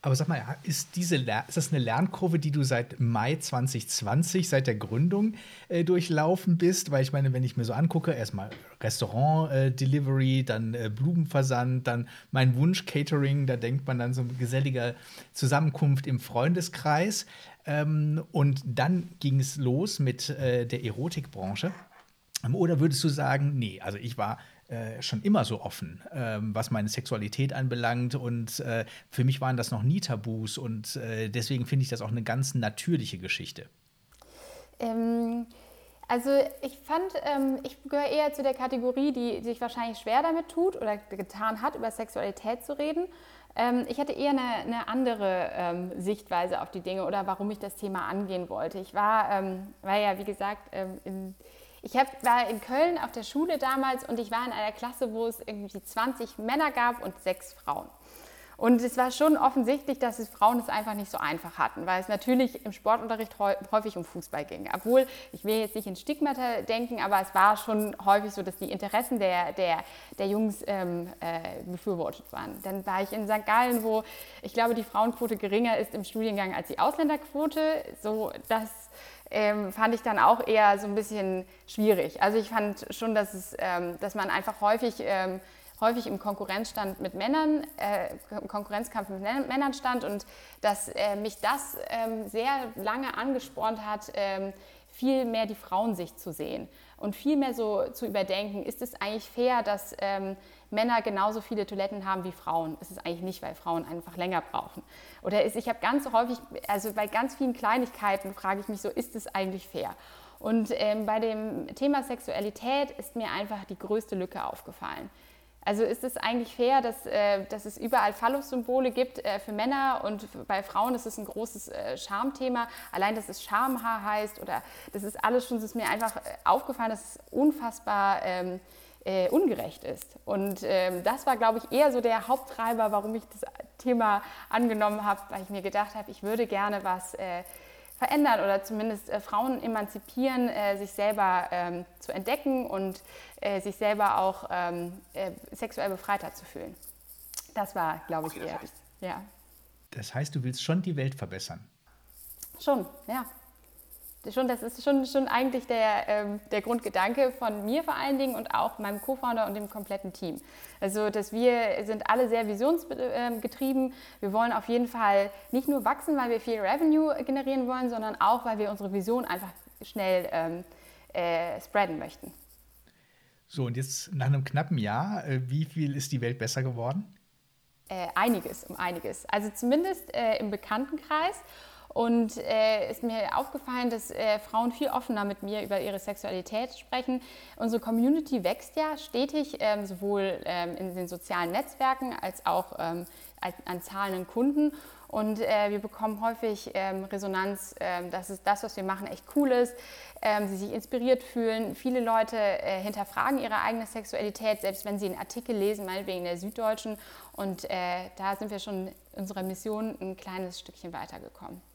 Aber sag mal, ist, diese, ist das eine Lernkurve, die du seit Mai 2020, seit der Gründung, äh, durchlaufen bist? Weil ich meine, wenn ich mir so angucke, erstmal Restaurant-Delivery, äh, dann äh, Blumenversand, dann mein Wunsch Catering, da denkt man dann so eine gesellige Zusammenkunft im Freundeskreis. Ähm, und dann ging es los mit äh, der Erotikbranche. Oder würdest du sagen, nee, also ich war äh, schon immer so offen, ähm, was meine Sexualität anbelangt. Und äh, für mich waren das noch nie Tabus. Und äh, deswegen finde ich das auch eine ganz natürliche Geschichte. Ähm, also ich fand, ähm, ich gehöre eher zu der Kategorie, die sich wahrscheinlich schwer damit tut oder getan hat, über Sexualität zu reden. Ähm, ich hatte eher eine, eine andere ähm, Sichtweise auf die Dinge oder warum ich das Thema angehen wollte. Ich war, ähm, war ja, wie gesagt, in ich hab, war in Köln auf der Schule damals und ich war in einer Klasse, wo es irgendwie 20 Männer gab und sechs Frauen. Und es war schon offensichtlich, dass es Frauen es einfach nicht so einfach hatten, weil es natürlich im Sportunterricht häufig um Fußball ging. Obwohl, ich will jetzt nicht in Stigmata denken, aber es war schon häufig so, dass die Interessen der, der, der Jungs ähm, äh, befürwortet waren. Dann war ich in St. Gallen, wo ich glaube, die Frauenquote geringer ist im Studiengang als die Ausländerquote. So, dass ähm, fand ich dann auch eher so ein bisschen schwierig. Also ich fand schon, dass, es, ähm, dass man einfach häufig, ähm, häufig im Konkurrenzstand mit Männern, äh, Konkurrenzkampf mit Männern stand und dass äh, mich das ähm, sehr lange angespornt hat, ähm, viel mehr die Frauensicht zu sehen und viel mehr so zu überdenken, ist es eigentlich fair, dass ähm, Männer genauso viele Toiletten haben wie Frauen. Ist es eigentlich nicht, weil Frauen einfach länger brauchen. Oder ist, ich habe ganz häufig, also bei ganz vielen Kleinigkeiten frage ich mich so, ist es eigentlich fair? Und ähm, bei dem Thema Sexualität ist mir einfach die größte Lücke aufgefallen. Also ist es eigentlich fair, dass, äh, dass es überall Phallus-Symbole gibt äh, für Männer und bei Frauen ist es ein großes äh, Schamthema. Allein, dass es Schamhaar heißt oder das ist alles schon, das ist mir einfach äh, aufgefallen, dass es unfassbar ähm, äh, ungerecht ist. Und ähm, das war, glaube ich, eher so der Haupttreiber, warum ich das Thema angenommen habe, weil ich mir gedacht habe, ich würde gerne was verändern oder zumindest äh, Frauen emanzipieren, äh, sich selber ähm, zu entdecken und äh, sich selber auch ähm, äh, sexuell befreiter zu fühlen. Das war, glaube ich, eher. Ja. Das heißt, du willst schon die Welt verbessern? Schon, ja schon, das ist schon, schon eigentlich der, ähm, der Grundgedanke von mir vor allen Dingen und auch meinem Co-Founder und dem kompletten Team. Also, dass wir sind alle sehr visionsgetrieben. Wir wollen auf jeden Fall nicht nur wachsen, weil wir viel Revenue generieren wollen, sondern auch, weil wir unsere Vision einfach schnell ähm, äh, spreaden möchten. So, und jetzt nach einem knappen Jahr, äh, wie viel ist die Welt besser geworden? Äh, einiges, um einiges. Also zumindest äh, im Bekanntenkreis. Und äh, ist mir aufgefallen, dass äh, Frauen viel offener mit mir über ihre Sexualität sprechen. Unsere Community wächst ja stetig, ähm, sowohl ähm, in den sozialen Netzwerken als auch ähm, an zahlenden Kunden. Und äh, wir bekommen häufig ähm, Resonanz, ähm, dass es das, was wir machen, echt cool ist. Ähm, sie sich inspiriert fühlen. Viele Leute äh, hinterfragen ihre eigene Sexualität, selbst wenn sie einen Artikel lesen, meinetwegen in der Süddeutschen. Und äh, da sind wir schon unserer Mission ein kleines Stückchen weitergekommen.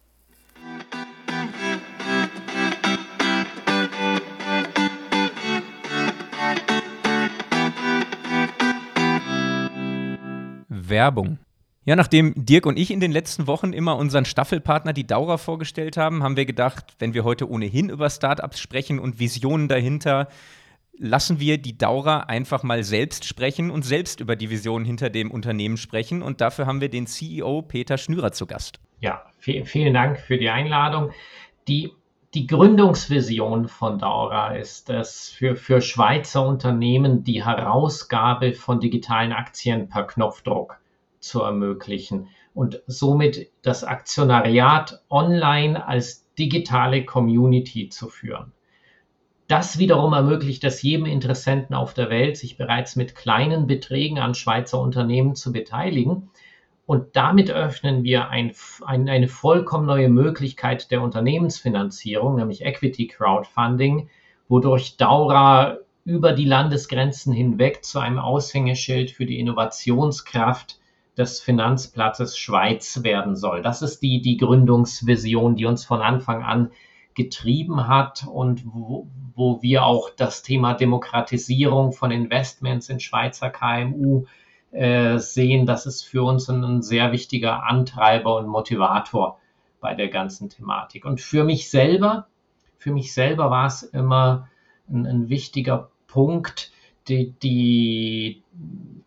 Werbung. Ja, nachdem Dirk und ich in den letzten Wochen immer unseren Staffelpartner die Dauer vorgestellt haben, haben wir gedacht, wenn wir heute ohnehin über Startups sprechen und Visionen dahinter, lassen wir die Dauer einfach mal selbst sprechen und selbst über die Visionen hinter dem Unternehmen sprechen. Und dafür haben wir den CEO Peter Schnürer zu Gast. Ja, vielen Dank für die Einladung. Die, die Gründungsvision von Daura ist es, für, für Schweizer Unternehmen die Herausgabe von digitalen Aktien per Knopfdruck zu ermöglichen und somit das Aktionariat online als digitale Community zu führen. Das wiederum ermöglicht es jedem Interessenten auf der Welt, sich bereits mit kleinen Beträgen an Schweizer Unternehmen zu beteiligen Und damit öffnen wir ein, ein, eine vollkommen neue Möglichkeit der Unternehmensfinanzierung, nämlich Equity Crowdfunding, wodurch Daura über die Landesgrenzen hinweg zu einem Aushängeschild für die Innovationskraft des Finanzplatzes Schweiz werden soll. Das ist die, die Gründungsvision, die uns von Anfang an getrieben hat und wo, wo wir auch das Thema Demokratisierung von Investments in Schweizer KMU äh, sehen. Das ist für uns ein, ein sehr wichtiger Antreiber und Motivator bei der ganzen Thematik. Und für mich selber, für mich selber war es immer ein, ein wichtiger Punkt, die, die,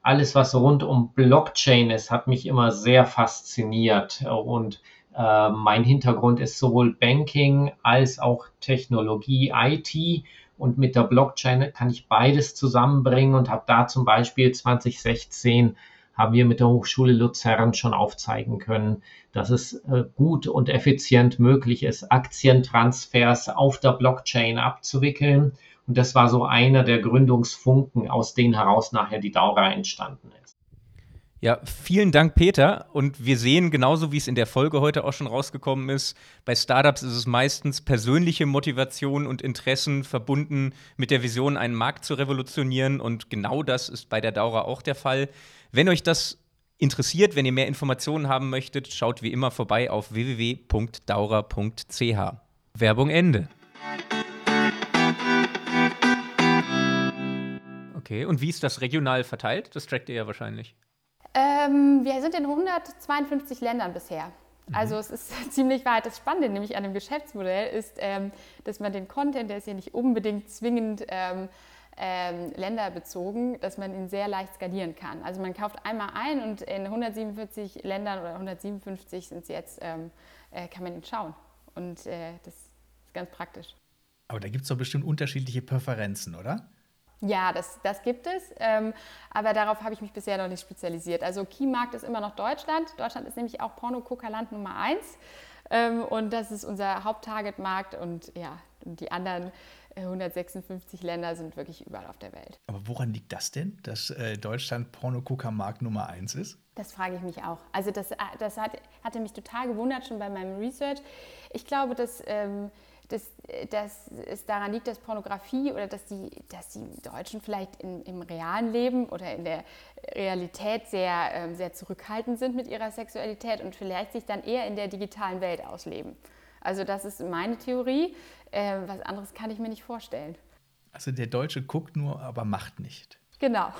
alles, was rund um Blockchain ist, hat mich immer sehr fasziniert. Und äh, mein Hintergrund ist sowohl Banking als auch Technologie, IT. Und mit der Blockchain kann ich beides zusammenbringen und habe da zum Beispiel 2016 haben wir mit der Hochschule Luzern schon aufzeigen können, dass es äh, gut und effizient möglich ist, Aktientransfers auf der Blockchain abzuwickeln und das war so einer der Gründungsfunken, aus denen heraus nachher die Daura entstanden ist. Ja, vielen Dank, Peter. Und wir sehen genauso, wie es in der Folge heute auch schon rausgekommen ist, bei Startups ist es meistens persönliche Motivation und Interessen verbunden mit der Vision, einen Markt zu revolutionieren. Und genau das ist bei der Daura auch der Fall. Wenn euch das interessiert, wenn ihr mehr Informationen haben möchtet, schaut wie immer vorbei auf www.daura.ch. Werbung Ende. Okay, und wie ist das regional verteilt? Das trackt ihr ja wahrscheinlich. Ähm, wir sind in 152 Ländern bisher. Mhm. Also es ist [laughs] ziemlich weit. Das Spannende nämlich an dem Geschäftsmodell ist, ähm, dass man den Content, der ist ja nicht unbedingt zwingend ähm, ähm, länderbezogen, dass man ihn sehr leicht skalieren kann. Also man kauft einmal ein und in 147 Ländern oder 157 sind es jetzt, ähm, äh, kann man ihn schauen. Und äh, das ist ganz praktisch. Aber da gibt es doch bestimmt unterschiedliche Präferenzen, oder? Ja, das, das gibt es, ähm, aber darauf habe ich mich bisher noch nicht spezialisiert. Also Keymarkt ist immer noch Deutschland. Deutschland ist nämlich auch Porno-Gucker-Land Nummer eins ähm, und das ist unser Haupttargetmarkt und ja, die anderen 156 äh, Länder sind wirklich überall auf der Welt. Aber woran liegt das denn, dass äh, Deutschland Porno-Gucker-Markt Nummer eins ist? Das frage ich mich auch. Also das, äh, das hat, hatte mich total gewundert schon bei meinem Research. Ich glaube, dass... Ähm, dass, dass es daran liegt, dass Pornografie oder dass die, dass die Deutschen vielleicht in, im realen Leben oder in der Realität sehr, ähm, sehr zurückhaltend sind mit ihrer Sexualität und vielleicht sich dann eher in der digitalen Welt ausleben. Also das ist meine Theorie. Äh, was anderes kann ich mir nicht vorstellen. Also der Deutsche guckt nur, aber macht nicht. Genau.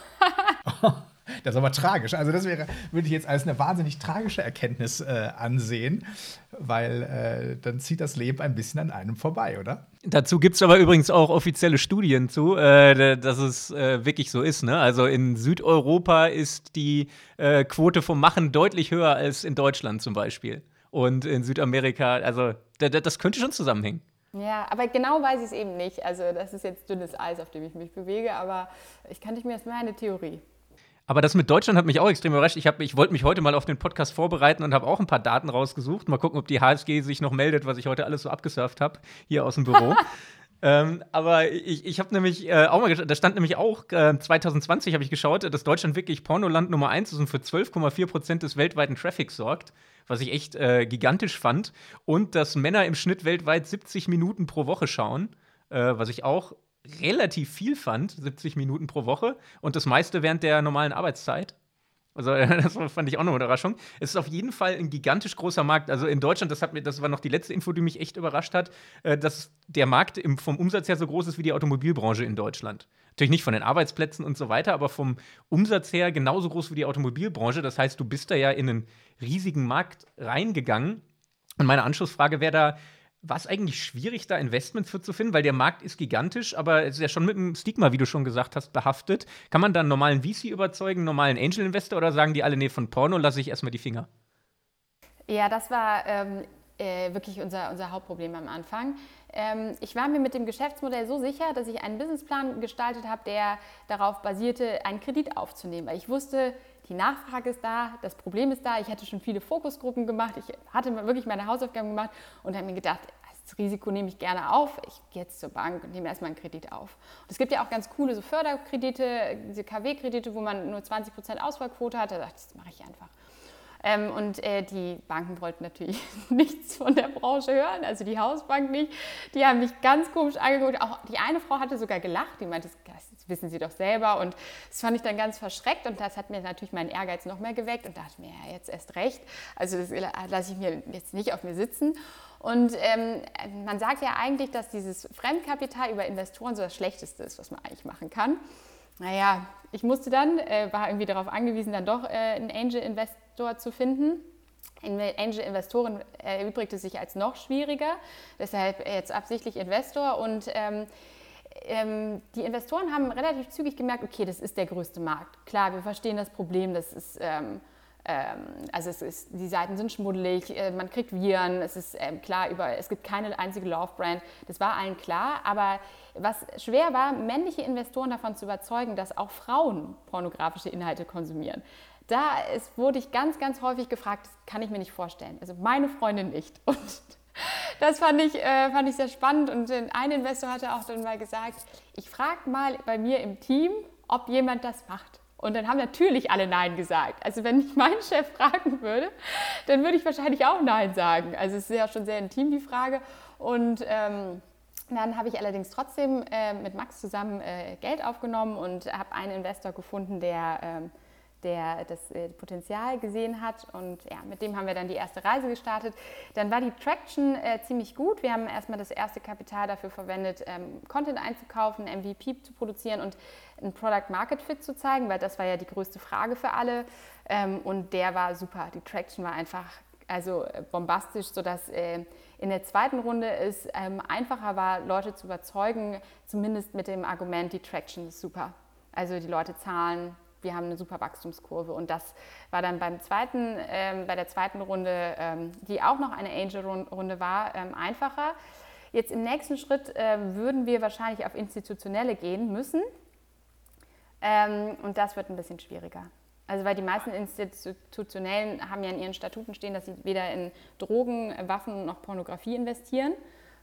[laughs] Das ist aber tragisch. Also, das wäre, würde ich jetzt als eine wahnsinnig tragische Erkenntnis äh, ansehen, weil äh, dann zieht das Leben ein bisschen an einem vorbei, oder? Dazu gibt es aber übrigens auch offizielle Studien zu, äh, dass es äh, wirklich so ist. Ne? Also in Südeuropa ist die äh, Quote vom Machen deutlich höher als in Deutschland zum Beispiel. Und in Südamerika, also das könnte schon zusammenhängen. Ja, aber genau weiß ich es eben nicht. Also das ist jetzt dünnes Eis, auf dem ich mich bewege, aber ich kannte mir, das mal eine Theorie. Aber das mit Deutschland hat mich auch extrem überrascht. Ich, ich wollte mich heute mal auf den Podcast vorbereiten und habe auch ein paar Daten rausgesucht. Mal gucken, ob die HSG sich noch meldet, was ich heute alles so abgesurft habe, hier aus dem Büro. [laughs] ähm, aber ich, ich habe nämlich äh, auch mal geschaut, da stand nämlich auch, äh, 2020 habe ich geschaut, dass Deutschland wirklich Pornoland Nummer 1 ist und für 12,4 Prozent des weltweiten Traffics sorgt, was ich echt äh, gigantisch fand. Und dass Männer im Schnitt weltweit 70 Minuten pro Woche schauen, äh, was ich auch relativ viel fand, 70 Minuten pro Woche und das meiste während der normalen Arbeitszeit. Also [laughs] das fand ich auch eine Überraschung. Es ist auf jeden Fall ein gigantisch großer Markt. Also in Deutschland, das, hat mir, das war noch die letzte Info, die mich echt überrascht hat, äh, dass der Markt im, vom Umsatz her so groß ist wie die Automobilbranche in Deutschland. Natürlich nicht von den Arbeitsplätzen und so weiter, aber vom Umsatz her genauso groß wie die Automobilbranche. Das heißt, du bist da ja in einen riesigen Markt reingegangen. Und meine Anschlussfrage wäre da, war es eigentlich schwierig, da Investments für zu finden? Weil der Markt ist gigantisch, aber es ist ja schon mit einem Stigma, wie du schon gesagt hast, behaftet. Kann man da einen normalen VC überzeugen, einen normalen Angel Investor oder sagen die alle, nee, von Porno lasse ich erstmal die Finger? Ja, das war ähm, äh, wirklich unser, unser Hauptproblem am Anfang. Ähm, ich war mir mit dem Geschäftsmodell so sicher, dass ich einen Businessplan gestaltet habe, der darauf basierte, einen Kredit aufzunehmen. Weil ich wusste, die Nachfrage ist da, das Problem ist da. Ich hatte schon viele Fokusgruppen gemacht, ich hatte wirklich meine Hausaufgaben gemacht und habe mir gedacht, das Risiko nehme ich gerne auf. Ich gehe jetzt zur Bank und nehme erstmal einen Kredit auf. Und es gibt ja auch ganz coole so Förderkredite, diese KW-Kredite, wo man nur 20% Auswahlquote hat. Da dachte ich, das mache ich einfach. Ähm, und äh, die Banken wollten natürlich [laughs] nichts von der Branche hören, also die Hausbank nicht. Die haben mich ganz komisch angeguckt. Auch die eine Frau hatte sogar gelacht, die meinte, das wissen Sie doch selber. Und das fand ich dann ganz verschreckt und das hat mir natürlich meinen Ehrgeiz noch mehr geweckt und dachte mir, ja, jetzt erst recht. Also das lasse ich mir jetzt nicht auf mir sitzen. Und ähm, man sagt ja eigentlich, dass dieses Fremdkapital über Investoren so das Schlechteste ist, was man eigentlich machen kann. Naja, ich musste dann, äh, war irgendwie darauf angewiesen, dann doch äh, einen Angel-Investor zu finden. Angel-Investoren erübrigte sich als noch schwieriger, deshalb jetzt absichtlich Investor. Und ähm, ähm, die Investoren haben relativ zügig gemerkt, okay, das ist der größte Markt. Klar, wir verstehen das Problem, das ist ähm, ähm, also es ist, die Seiten sind schmuddelig, äh, man kriegt Viren, es ist ähm, klar, über, es gibt keine einzige Love-Brand, das war allen klar, aber was schwer war, männliche Investoren davon zu überzeugen, dass auch Frauen pornografische Inhalte konsumieren. Da ist, wurde ich ganz, ganz häufig gefragt, das kann ich mir nicht vorstellen. Also meine Freundin nicht. Und das fand ich, äh, fand ich sehr spannend. Und ein Investor hatte auch dann mal gesagt, ich frage mal bei mir im Team, ob jemand das macht. Und dann haben natürlich alle Nein gesagt. Also wenn ich meinen Chef [laughs] fragen würde, dann würde ich wahrscheinlich auch Nein sagen. Also es ist ja schon sehr intim die Frage. Und ähm, dann habe ich allerdings trotzdem äh, mit Max zusammen äh, Geld aufgenommen und habe einen Investor gefunden, der ähm, der das äh, Potenzial gesehen hat. Und ja, mit dem haben wir dann die erste Reise gestartet. Dann war die Traction äh, ziemlich gut. Wir haben erstmal das erste Kapital dafür verwendet, ähm, Content einzukaufen, MVP zu produzieren und ein Product Market Fit zu zeigen, weil das war ja die größte Frage für alle. Ähm, und der war super. Die Traction war einfach also äh, bombastisch, sodass äh, in der zweiten Runde es ähm, einfacher war, Leute zu überzeugen, zumindest mit dem Argument, die Traction ist super. Also die Leute zahlen wir haben eine super Wachstumskurve. Und das war dann beim zweiten, ähm, bei der zweiten Runde, ähm, die auch noch eine Angel-Runde war, ähm, einfacher. Jetzt im nächsten Schritt äh, würden wir wahrscheinlich auf institutionelle gehen müssen. Ähm, und das wird ein bisschen schwieriger. Also weil die meisten Institutionellen haben ja in ihren Statuten stehen, dass sie weder in Drogen, Waffen noch Pornografie investieren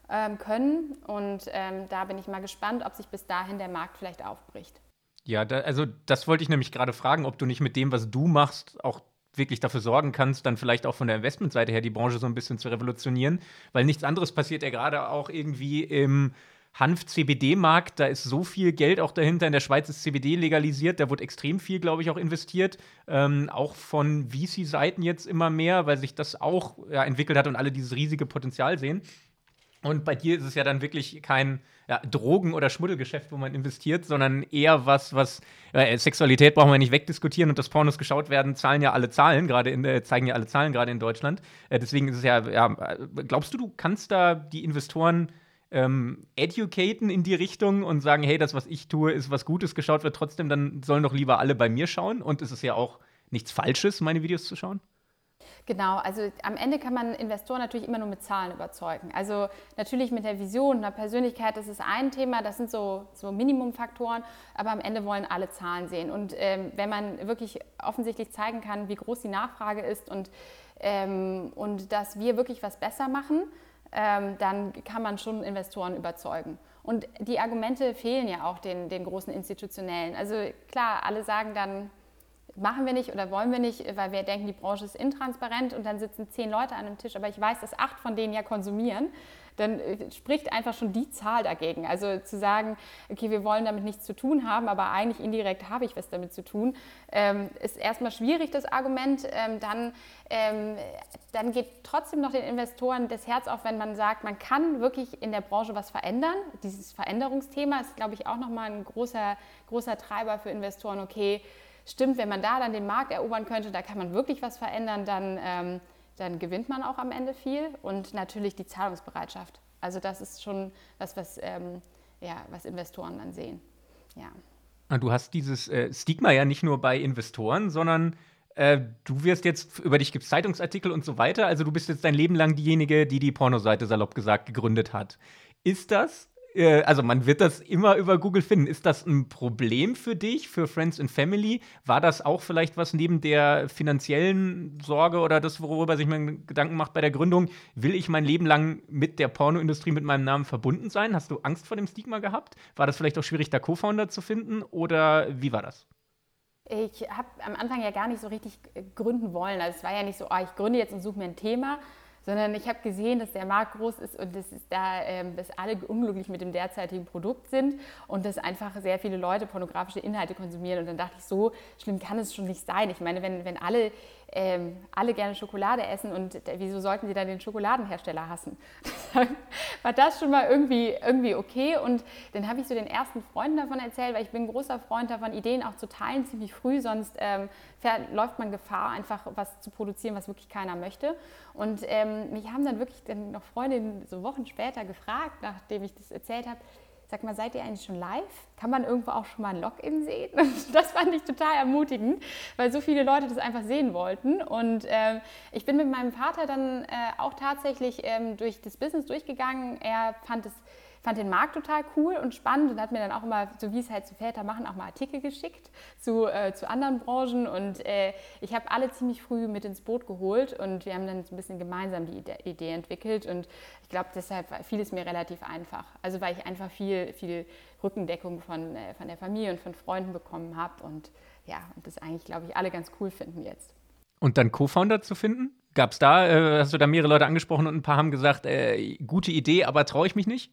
ähm, können. Und ähm, da bin ich mal gespannt, ob sich bis dahin der Markt vielleicht aufbricht. Ja, da, also das wollte ich nämlich gerade fragen, ob du nicht mit dem, was du machst, auch wirklich dafür sorgen kannst, dann vielleicht auch von der Investmentseite her die Branche so ein bisschen zu revolutionieren, weil nichts anderes passiert ja gerade auch irgendwie im Hanf-CBD-Markt, da ist so viel Geld auch dahinter. In der Schweiz ist CBD legalisiert, da wird extrem viel, glaube ich, auch investiert. Ähm, auch von VC-Seiten jetzt immer mehr, weil sich das auch ja, entwickelt hat und alle dieses riesige Potenzial sehen. Und bei dir ist es ja dann wirklich kein ja, Drogen- oder Schmuddelgeschäft, wo man investiert, sondern eher was, was äh, Sexualität brauchen wir nicht wegdiskutieren und dass Pornos geschaut werden, zahlen ja alle Zahlen, gerade in äh, zeigen ja alle Zahlen gerade in Deutschland. Äh, deswegen ist es ja, ja, glaubst du, du kannst da die Investoren ähm, educaten in die Richtung und sagen, hey, das, was ich tue, ist was Gutes, geschaut wird trotzdem, dann sollen doch lieber alle bei mir schauen und es ist ja auch nichts Falsches, meine Videos zu schauen? Genau, also am Ende kann man Investoren natürlich immer nur mit Zahlen überzeugen. Also natürlich mit der Vision, der Persönlichkeit, das ist ein Thema, das sind so, so Minimumfaktoren, aber am Ende wollen alle Zahlen sehen. Und ähm, wenn man wirklich offensichtlich zeigen kann, wie groß die Nachfrage ist und, ähm, und dass wir wirklich was besser machen, ähm, dann kann man schon Investoren überzeugen. Und die Argumente fehlen ja auch den, den großen Institutionellen. Also klar, alle sagen dann, machen wir nicht oder wollen wir nicht, weil wir denken, die Branche ist intransparent und dann sitzen zehn Leute an einem Tisch, aber ich weiß, dass acht von denen ja konsumieren, dann äh, spricht einfach schon die Zahl dagegen. Also zu sagen, okay, wir wollen damit nichts zu tun haben, aber eigentlich indirekt habe ich was damit zu tun, ähm, ist erstmal schwierig, das Argument. Ähm, dann, ähm, dann geht trotzdem noch den Investoren das Herz auf, wenn man sagt, man kann wirklich in der Branche was verändern. Dieses Veränderungsthema ist, glaube ich, auch nochmal ein großer, großer Treiber für Investoren. Okay, stimmt, wenn man da dann den Markt erobern könnte, da kann man wirklich was verändern, dann, ähm, dann gewinnt man auch am Ende viel. Und natürlich die Zahlungsbereitschaft. Also das ist schon was, was, ähm, ja, was Investoren dann sehen. Ja. Ah, du hast dieses äh, Stigma ja nicht nur bei Investoren, sondern äh, du wirst jetzt, über dich gibt es Zeitungsartikel und so weiter. Also du bist jetzt dein Leben lang diejenige, die die Pornoseite salopp gesagt gegründet hat. Ist das äh, also man wird das immer über Google finden. Ist das ein Problem für dich, für Friends and Family? War das auch vielleicht was neben der finanziellen Sorge oder das, worüber sich man Gedanken macht bei der Gründung? Will ich mein Leben lang mit der Pornoindustrie mit meinem Namen verbunden sein? Hast du Angst vor dem Stigma gehabt? War das vielleicht auch schwierig, da Co-Founder zu finden oder wie war das? Ich habe am Anfang ja gar nicht so richtig gründen wollen. Also es war ja nicht so, oh, ich gründe jetzt und suche mir ein Thema, sondern ich habe gesehen, dass der Markt groß ist und dass, da, ähm, dass alle unglücklich mit dem derzeitigen Produkt sind und dass einfach sehr viele Leute pornografische Inhalte konsumieren. Und dann dachte ich, so schlimm kann es schon nicht sein. Ich meine, wenn, wenn alle ähm, alle gerne Schokolade essen und wieso sollten sie dann den Schokoladenhersteller hassen? [laughs] war das schon mal irgendwie, irgendwie okay und dann habe ich so den ersten Freunden davon erzählt, weil ich bin ein großer Freund davon, Ideen auch zu teilen ziemlich früh, sonst ähm, läuft man Gefahr, einfach was zu produzieren, was wirklich keiner möchte. Und ähm, mich haben dann wirklich dann noch Freundinnen so Wochen später gefragt, nachdem ich das erzählt habe, Sag mal, seid ihr eigentlich schon live? Kann man irgendwo auch schon mal ein Login sehen? [laughs] Das fand ich total ermutigend, weil so viele Leute das einfach sehen wollten. Und äh, ich bin mit meinem Vater dann äh, auch tatsächlich ähm, durch das Business durchgegangen. Er fand es fand den Markt total cool und spannend und hat mir dann auch immer, so wie es halt zu Väter machen, auch mal Artikel geschickt zu, äh, zu anderen Branchen. Und äh, ich habe alle ziemlich früh mit ins Boot geholt und wir haben dann so ein bisschen gemeinsam die Idee entwickelt. Und ich glaube, deshalb fiel es mir relativ einfach. Also weil ich einfach viel, viel Rückendeckung von, äh, von der Familie und von Freunden bekommen habe. Und ja, und das eigentlich, glaube ich, alle ganz cool finden jetzt. Und dann Co-Founder zu finden? Gab es da, äh, hast du da mehrere Leute angesprochen und ein paar haben gesagt, äh, gute Idee, aber traue ich mich nicht?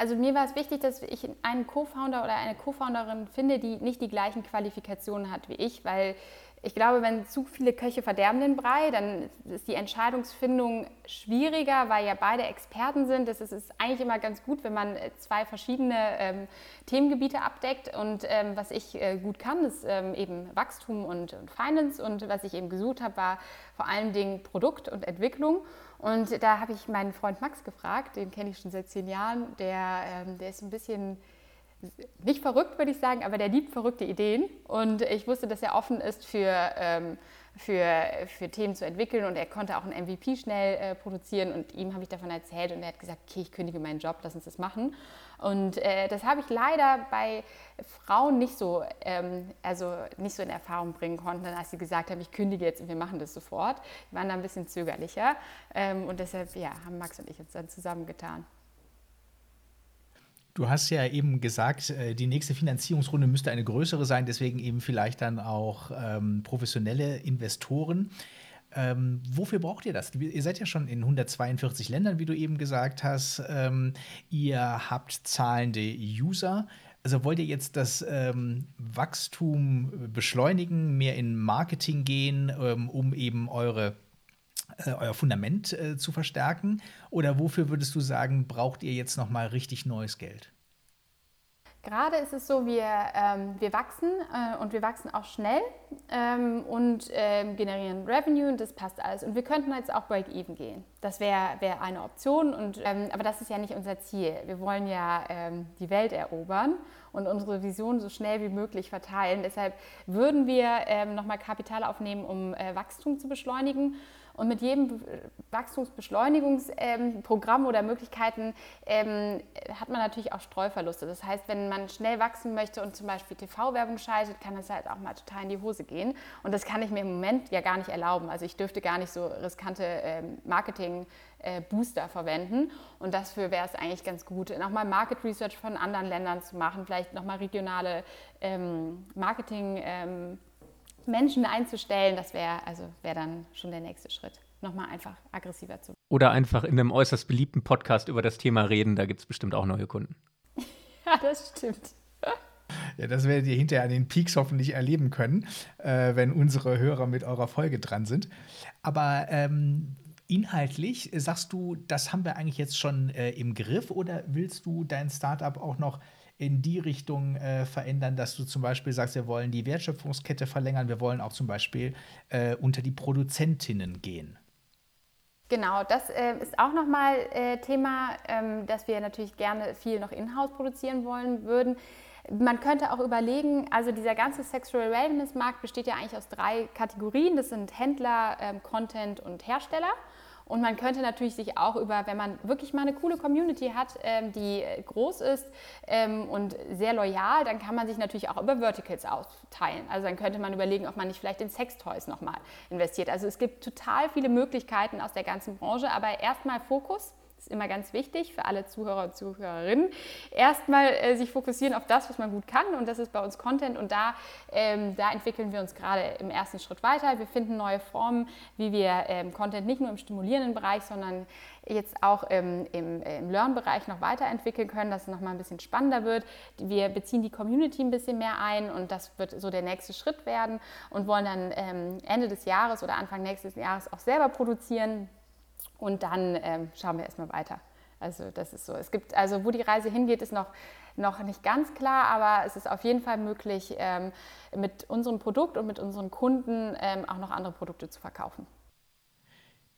Also mir war es wichtig, dass ich einen Co-Founder oder eine Co-Founderin finde, die nicht die gleichen Qualifikationen hat wie ich, weil ich glaube, wenn zu viele Köche verderben den Brei, dann ist die Entscheidungsfindung schwieriger, weil ja beide Experten sind. Es ist eigentlich immer ganz gut, wenn man zwei verschiedene ähm, Themengebiete abdeckt. Und ähm, was ich äh, gut kann, ist ähm, eben Wachstum und, und Finance. Und was ich eben gesucht habe, war vor allen Dingen Produkt und Entwicklung. Und da habe ich meinen Freund Max gefragt, den kenne ich schon seit zehn Jahren. Der, ähm, der ist ein bisschen nicht verrückt, würde ich sagen, aber der liebt verrückte Ideen. Und ich wusste, dass er offen ist für, ähm, für, für Themen zu entwickeln. Und er konnte auch ein MVP schnell äh, produzieren. Und ihm habe ich davon erzählt. Und er hat gesagt, okay, ich kündige meinen Job, lass uns das machen. Und äh, das habe ich leider bei Frauen nicht so, ähm, also nicht so in Erfahrung bringen konnten, als sie gesagt haben, ich kündige jetzt und wir machen das sofort. Die waren da ein bisschen zögerlicher. Ähm, und deshalb ja, haben Max und ich uns dann zusammengetan. Du hast ja eben gesagt, äh, die nächste Finanzierungsrunde müsste eine größere sein, deswegen eben vielleicht dann auch ähm, professionelle Investoren. Ähm, wofür braucht ihr das? Ihr seid ja schon in 142 Ländern, wie du eben gesagt hast. Ähm, ihr habt zahlende User. Also wollt ihr jetzt das ähm, Wachstum beschleunigen, mehr in Marketing gehen, ähm, um eben eure äh, euer Fundament äh, zu verstärken? Oder wofür würdest du sagen, braucht ihr jetzt noch mal richtig neues Geld? Gerade ist es so, wir, ähm, wir wachsen äh, und wir wachsen auch schnell ähm, und ähm, generieren Revenue und das passt alles. Und wir könnten jetzt auch Break-Even gehen. Das wäre wär eine Option, und, ähm, aber das ist ja nicht unser Ziel. Wir wollen ja ähm, die Welt erobern und unsere Vision so schnell wie möglich verteilen. Deshalb würden wir ähm, nochmal Kapital aufnehmen, um äh, Wachstum zu beschleunigen. Und mit jedem Wachstumsbeschleunigungsprogramm ähm, oder Möglichkeiten ähm, hat man natürlich auch Streuverluste. Das heißt, wenn man schnell wachsen möchte und zum Beispiel TV-Werbung schaltet, kann das halt auch mal total in die Hose gehen. Und das kann ich mir im Moment ja gar nicht erlauben. Also ich dürfte gar nicht so riskante ähm, Marketing- äh, Booster verwenden. Und dafür wäre es eigentlich ganz gut, nochmal Market Research von anderen Ländern zu machen, vielleicht nochmal regionale ähm, Marketing- ähm, Menschen einzustellen, das wäre also wär dann schon der nächste Schritt. Nochmal einfach aggressiver zu. Oder einfach in einem äußerst beliebten Podcast über das Thema reden, da gibt es bestimmt auch neue Kunden. [laughs] ja, das stimmt. Ja, das werdet ihr hinterher an den Peaks hoffentlich erleben können, äh, wenn unsere Hörer mit eurer Folge dran sind. Aber ähm, inhaltlich sagst du, das haben wir eigentlich jetzt schon äh, im Griff oder willst du dein Startup auch noch in die Richtung äh, verändern, dass du zum Beispiel sagst, wir wollen die Wertschöpfungskette verlängern, wir wollen auch zum Beispiel äh, unter die Produzentinnen gehen? Genau, das äh, ist auch nochmal äh, Thema, ähm, dass wir natürlich gerne viel noch in-house produzieren wollen würden. Man könnte auch überlegen, also dieser ganze Sexual Wellness Markt besteht ja eigentlich aus drei Kategorien. Das sind Händler, ähm, Content und Hersteller. Und man könnte natürlich sich auch über, wenn man wirklich mal eine coole Community hat, ähm, die groß ist ähm, und sehr loyal, dann kann man sich natürlich auch über Verticals aufteilen. Also dann könnte man überlegen, ob man nicht vielleicht in Sextoys nochmal investiert. Also es gibt total viele Möglichkeiten aus der ganzen Branche, aber erstmal Fokus ist immer ganz wichtig für alle Zuhörer und Zuhörerinnen. Erstmal äh, sich fokussieren auf das, was man gut kann und das ist bei uns Content und da, ähm, da entwickeln wir uns gerade im ersten Schritt weiter. Wir finden neue Formen, wie wir ähm, Content nicht nur im stimulierenden Bereich, sondern jetzt auch im, im, im Learn-Bereich noch weiterentwickeln können, dass es nochmal ein bisschen spannender wird. Wir beziehen die Community ein bisschen mehr ein und das wird so der nächste Schritt werden und wollen dann ähm, Ende des Jahres oder Anfang nächstes Jahres auch selber produzieren und dann ähm, schauen wir erstmal weiter. Also das ist so. Es gibt, also wo die Reise hingeht, ist noch, noch nicht ganz klar, aber es ist auf jeden Fall möglich, ähm, mit unserem Produkt und mit unseren Kunden ähm, auch noch andere Produkte zu verkaufen.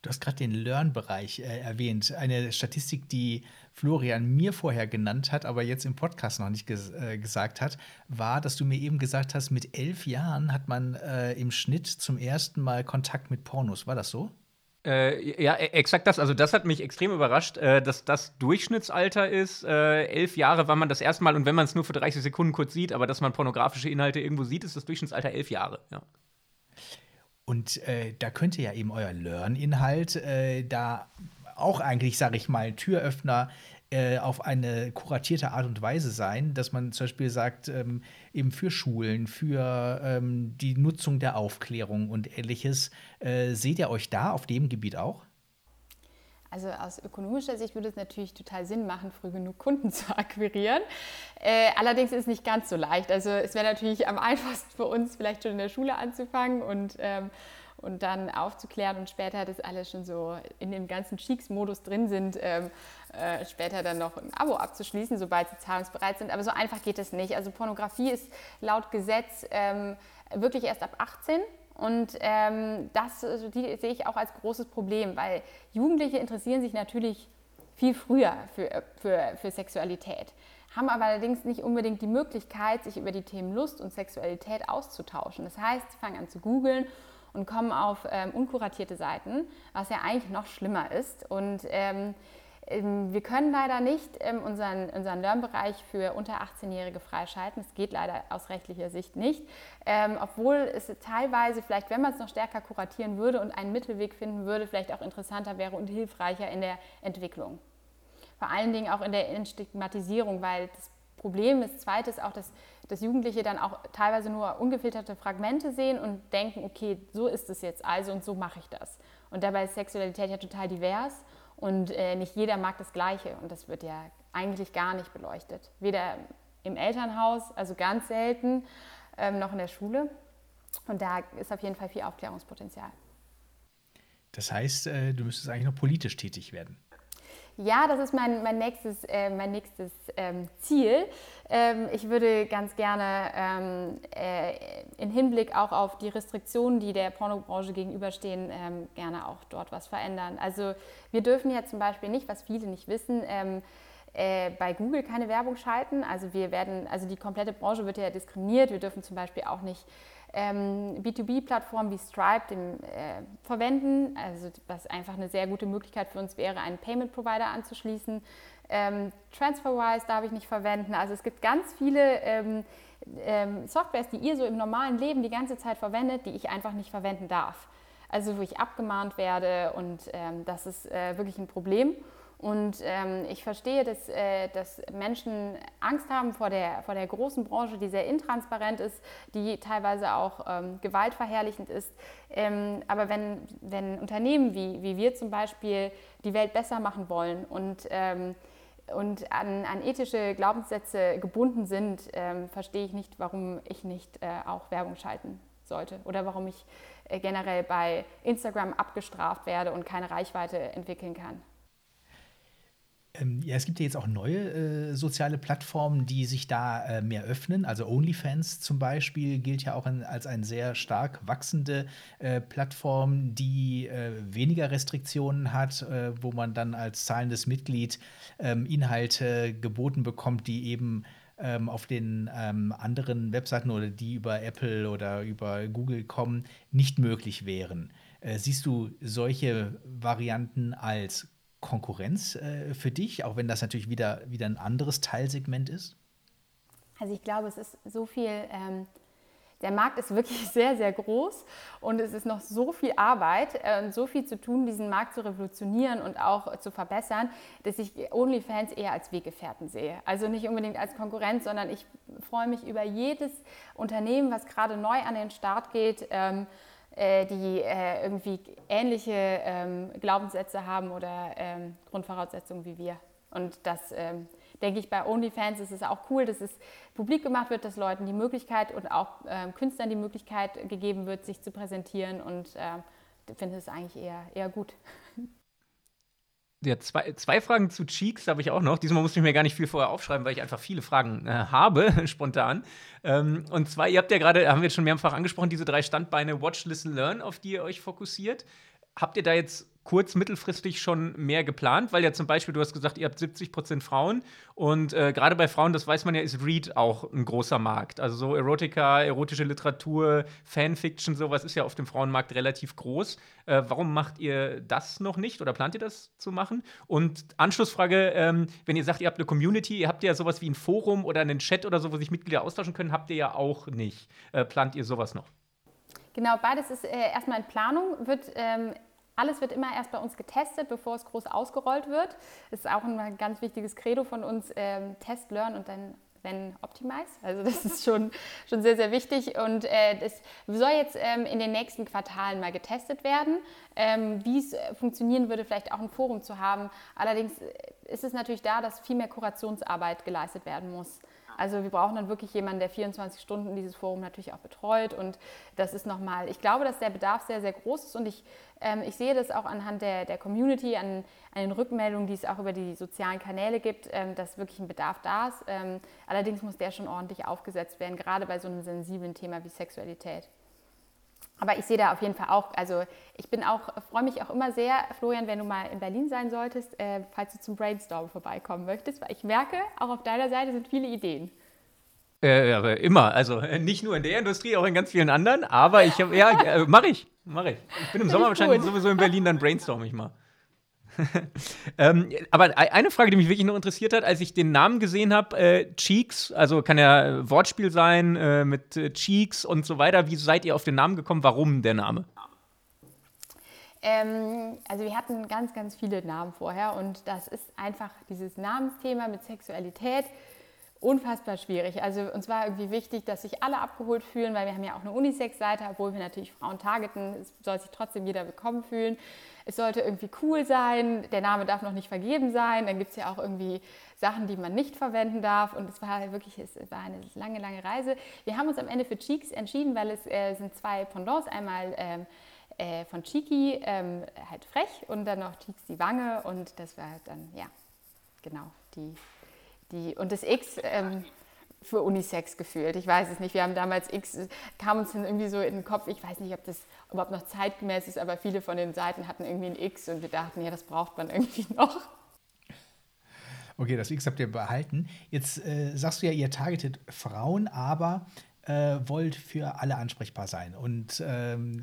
Du hast gerade den Learn-Bereich äh, erwähnt. Eine Statistik, die Florian mir vorher genannt hat, aber jetzt im Podcast noch nicht ges äh, gesagt hat, war, dass du mir eben gesagt hast, mit elf Jahren hat man äh, im Schnitt zum ersten Mal Kontakt mit Pornos. War das so? Äh, ja, e-, exakt das. Also, das hat mich extrem überrascht, äh, dass das Durchschnittsalter ist. Äh, elf Jahre war man das erste Mal und wenn man es nur für 30 Sekunden kurz sieht, aber dass man pornografische Inhalte irgendwo sieht, ist das Durchschnittsalter elf Jahre. Ja. Und äh, da könnte ja eben euer Learn-Inhalt äh, da auch eigentlich, sage ich mal, Türöffner äh, auf eine kuratierte Art und Weise sein, dass man zum Beispiel sagt, ähm, eben für Schulen, für ähm, die Nutzung der Aufklärung und ähnliches. Äh, seht ihr euch da auf dem Gebiet auch? Also aus ökonomischer Sicht würde es natürlich total Sinn machen, früh genug Kunden [laughs] zu akquirieren. Äh, allerdings ist es nicht ganz so leicht. Also es wäre natürlich am [laughs] einfachsten für uns, vielleicht schon in der Schule anzufangen und, ähm, und dann aufzuklären und später, dass alle schon so in dem ganzen Cheeks-Modus drin sind, ähm, äh, später dann noch ein Abo abzuschließen, sobald sie zahlungsbereit sind. Aber so einfach geht es nicht. Also Pornografie ist laut Gesetz ähm, wirklich erst ab 18 und ähm, das also die sehe ich auch als großes Problem, weil Jugendliche interessieren sich natürlich viel früher für, für, für Sexualität, haben aber allerdings nicht unbedingt die Möglichkeit, sich über die Themen Lust und Sexualität auszutauschen. Das heißt, sie fangen an zu googeln und kommen auf ähm, unkuratierte Seiten, was ja eigentlich noch schlimmer ist. Und ähm, ähm, wir können leider nicht ähm, unseren, unseren Lernbereich für unter 18-Jährige freischalten. Das geht leider aus rechtlicher Sicht nicht. Ähm, obwohl es teilweise, vielleicht wenn man es noch stärker kuratieren würde und einen Mittelweg finden würde, vielleicht auch interessanter wäre und hilfreicher in der Entwicklung. Vor allen Dingen auch in der Entstigmatisierung, weil das Problem ist zweites auch, dass, dass Jugendliche dann auch teilweise nur ungefilterte Fragmente sehen und denken, okay, so ist es jetzt also und so mache ich das. Und dabei ist Sexualität ja total divers und äh, nicht jeder mag das Gleiche und das wird ja eigentlich gar nicht beleuchtet. Weder im Elternhaus, also ganz selten, ähm, noch in der Schule. Und da ist auf jeden Fall viel Aufklärungspotenzial. Das heißt, äh, du müsstest eigentlich noch politisch tätig werden. Ja, das ist mein, mein nächstes, äh, mein nächstes ähm, Ziel. Ähm, ich würde ganz gerne ähm, äh, in Hinblick auch auf die Restriktionen, die der Pornobranche gegenüberstehen, ähm, gerne auch dort was verändern. Also wir dürfen ja zum Beispiel nicht, was viele nicht wissen, ähm, äh, bei Google keine Werbung schalten. Also wir werden, also die komplette Branche wird ja diskriminiert. Wir dürfen zum Beispiel auch nicht ähm, B2B-Plattformen wie Stripe dem, äh, verwenden, also was einfach eine sehr gute Möglichkeit für uns wäre, einen Payment-Provider anzuschließen. Ähm, TransferWise darf ich nicht verwenden. Also es gibt ganz viele ähm, ähm, Softwares, die ihr so im normalen Leben die ganze Zeit verwendet, die ich einfach nicht verwenden darf. Also wo ich abgemahnt werde und ähm, das ist äh, wirklich ein Problem. Und ähm, ich verstehe, dass, äh, dass Menschen Angst haben vor der, vor der großen Branche, die sehr intransparent ist, die teilweise auch ähm, gewaltverherrlichend ist. Ähm, aber wenn, wenn Unternehmen wie, wie wir zum Beispiel die Welt besser machen wollen und, ähm, und an, an ethische Glaubenssätze gebunden sind, ähm, verstehe ich nicht, warum ich nicht äh, auch Werbung schalten sollte oder warum ich äh, generell bei Instagram abgestraft werde und keine Reichweite entwickeln kann. Ähm, ja, es gibt ja jetzt auch neue äh, soziale Plattformen, die sich da äh, mehr öffnen. Also OnlyFans zum Beispiel gilt ja auch an, als eine sehr stark wachsende äh, Plattform, die äh, weniger Restriktionen hat, äh, wo man dann als zahlendes Mitglied ähm, Inhalte geboten bekommt, die eben ähm, auf den ähm, anderen Webseiten oder die über Apple oder über Google kommen, nicht möglich wären. Äh, siehst du solche Varianten als Konkurrenz äh, für dich, auch wenn das natürlich wieder, wieder ein anderes Teilsegment ist? Also ich glaube, es ist so viel, ähm, der Markt ist wirklich [laughs] sehr, sehr groß und es ist noch so viel Arbeit äh, so viel zu tun, diesen Markt zu revolutionieren und auch zu verbessern, dass ich OnlyFans eher als Weggefährten sehe. Also nicht unbedingt als Konkurrenz, sondern ich freue mich über jedes Unternehmen, was gerade neu an den Start geht. Ähm, äh, die äh, irgendwie ähnliche ähm, Glaubenssätze haben oder ähm, Grundvoraussetzungen wie wir. Und das ähm, denke ich, bei OnlyFans ist es auch cool, dass es publik gemacht wird, dass Leuten die Möglichkeit und auch äh, Künstlern die Möglichkeit gegeben wird, sich zu präsentieren und äh, finde es eigentlich eher, eher gut. [laughs] Ja, zwei, zwei Fragen zu Cheeks habe ich auch noch. Diesmal musste ich mir gar nicht viel vorher aufschreiben, weil ich einfach viele Fragen äh, habe, [laughs] spontan. Ähm, und zwar, ihr habt ja gerade, haben wir jetzt schon mehrfach angesprochen, diese drei Standbeine Watch, Listen, Learn, auf die ihr euch fokussiert. Habt ihr da jetzt kurz-, mittelfristig schon mehr geplant? Weil ja zum Beispiel, du hast gesagt, ihr habt 70 Prozent Frauen und äh, gerade bei Frauen, das weiß man ja, ist Read auch ein großer Markt. Also so Erotika, erotische Literatur, Fanfiction, sowas ist ja auf dem Frauenmarkt relativ groß. Äh, warum macht ihr das noch nicht oder plant ihr das zu machen? Und Anschlussfrage, ähm, wenn ihr sagt, ihr habt eine Community, ihr habt ja sowas wie ein Forum oder einen Chat oder so, wo sich Mitglieder austauschen können, habt ihr ja auch nicht. Äh, plant ihr sowas noch? Genau, beides ist äh, erstmal in Planung, wird ähm, alles wird immer erst bei uns getestet, bevor es groß ausgerollt wird. Das ist auch ein ganz wichtiges Credo von uns, ähm, Test, Learn und dann wenn Optimize. Also das ist schon, [laughs] schon sehr, sehr wichtig und äh, das soll jetzt ähm, in den nächsten Quartalen mal getestet werden, ähm, wie es äh, funktionieren würde, vielleicht auch ein Forum zu haben. Allerdings äh, ist es natürlich da, dass viel mehr Kurationsarbeit geleistet werden muss. Also wir brauchen dann wirklich jemanden, der 24 Stunden dieses Forum natürlich auch betreut. Und das ist nochmal, ich glaube, dass der Bedarf sehr, sehr groß ist. Und ich, ähm, ich sehe das auch anhand der, der Community, an, an, den Rückmeldungen, die es auch über die sozialen Kanäle gibt, ähm, dass wirklich ein Bedarf da ist. Ähm, allerdings muss der schon ordentlich aufgesetzt werden, gerade bei so einem sensiblen Thema wie Sexualität. Aber ich sehe da auf jeden Fall auch, also ich bin auch, freue mich auch immer sehr, Florian, wenn du mal in Berlin sein solltest, äh, falls du zum Brainstorm vorbeikommen möchtest, weil ich merke, auch auf deiner Seite sind viele Ideen. Äh, immer, also äh, nicht nur in der Industrie, auch in ganz vielen anderen, aber ich habe, ja, äh, mache ich, mache ich. Ich bin im Sommer wahrscheinlich gut. sowieso in Berlin, dann brainstorm ich mal. [laughs] ähm, aber e-, eine Frage, die mich wirklich noch interessiert hat, als ich den Namen gesehen habe, äh, Cheeks, also kann ja Wortspiel sein äh, mit äh, Cheeks und so weiter. Wie seid ihr auf den Namen gekommen? Warum der Name? Ähm, also wir hatten ganz, ganz viele Namen vorher und das ist einfach dieses Namensthema mit Sexualität unfassbar schwierig. Also uns war irgendwie wichtig, dass sich alle abgeholt fühlen, weil wir haben ja auch eine Unisex-Seite, obwohl wir natürlich Frauen targeten, es soll sich trotzdem jeder willkommen fühlen. Es sollte irgendwie cool sein, der Name darf noch nicht vergeben sein, dann gibt es ja auch irgendwie Sachen, die man nicht verwenden darf und es war wirklich, es war eine lange, lange Reise. Wir haben uns am Ende für Cheeks entschieden, weil es äh, sind zwei Pendants, einmal ähm, äh, von Cheeky, ähm, halt frech und dann noch Cheeks die Wange und das war dann, ja, genau, die die, und das X ähm, für Unisex gefühlt. Ich weiß es nicht. Wir haben damals X, kam uns dann irgendwie so in den Kopf, ich weiß nicht, ob das überhaupt noch zeitgemäß ist, aber viele von den Seiten hatten irgendwie ein X und wir dachten, ja, das braucht man irgendwie [laughs] noch. Okay, das X habt ihr behalten. Jetzt äh, sagst du ja, ihr targetet Frauen, aber äh, wollt für alle ansprechbar sein. Und ähm,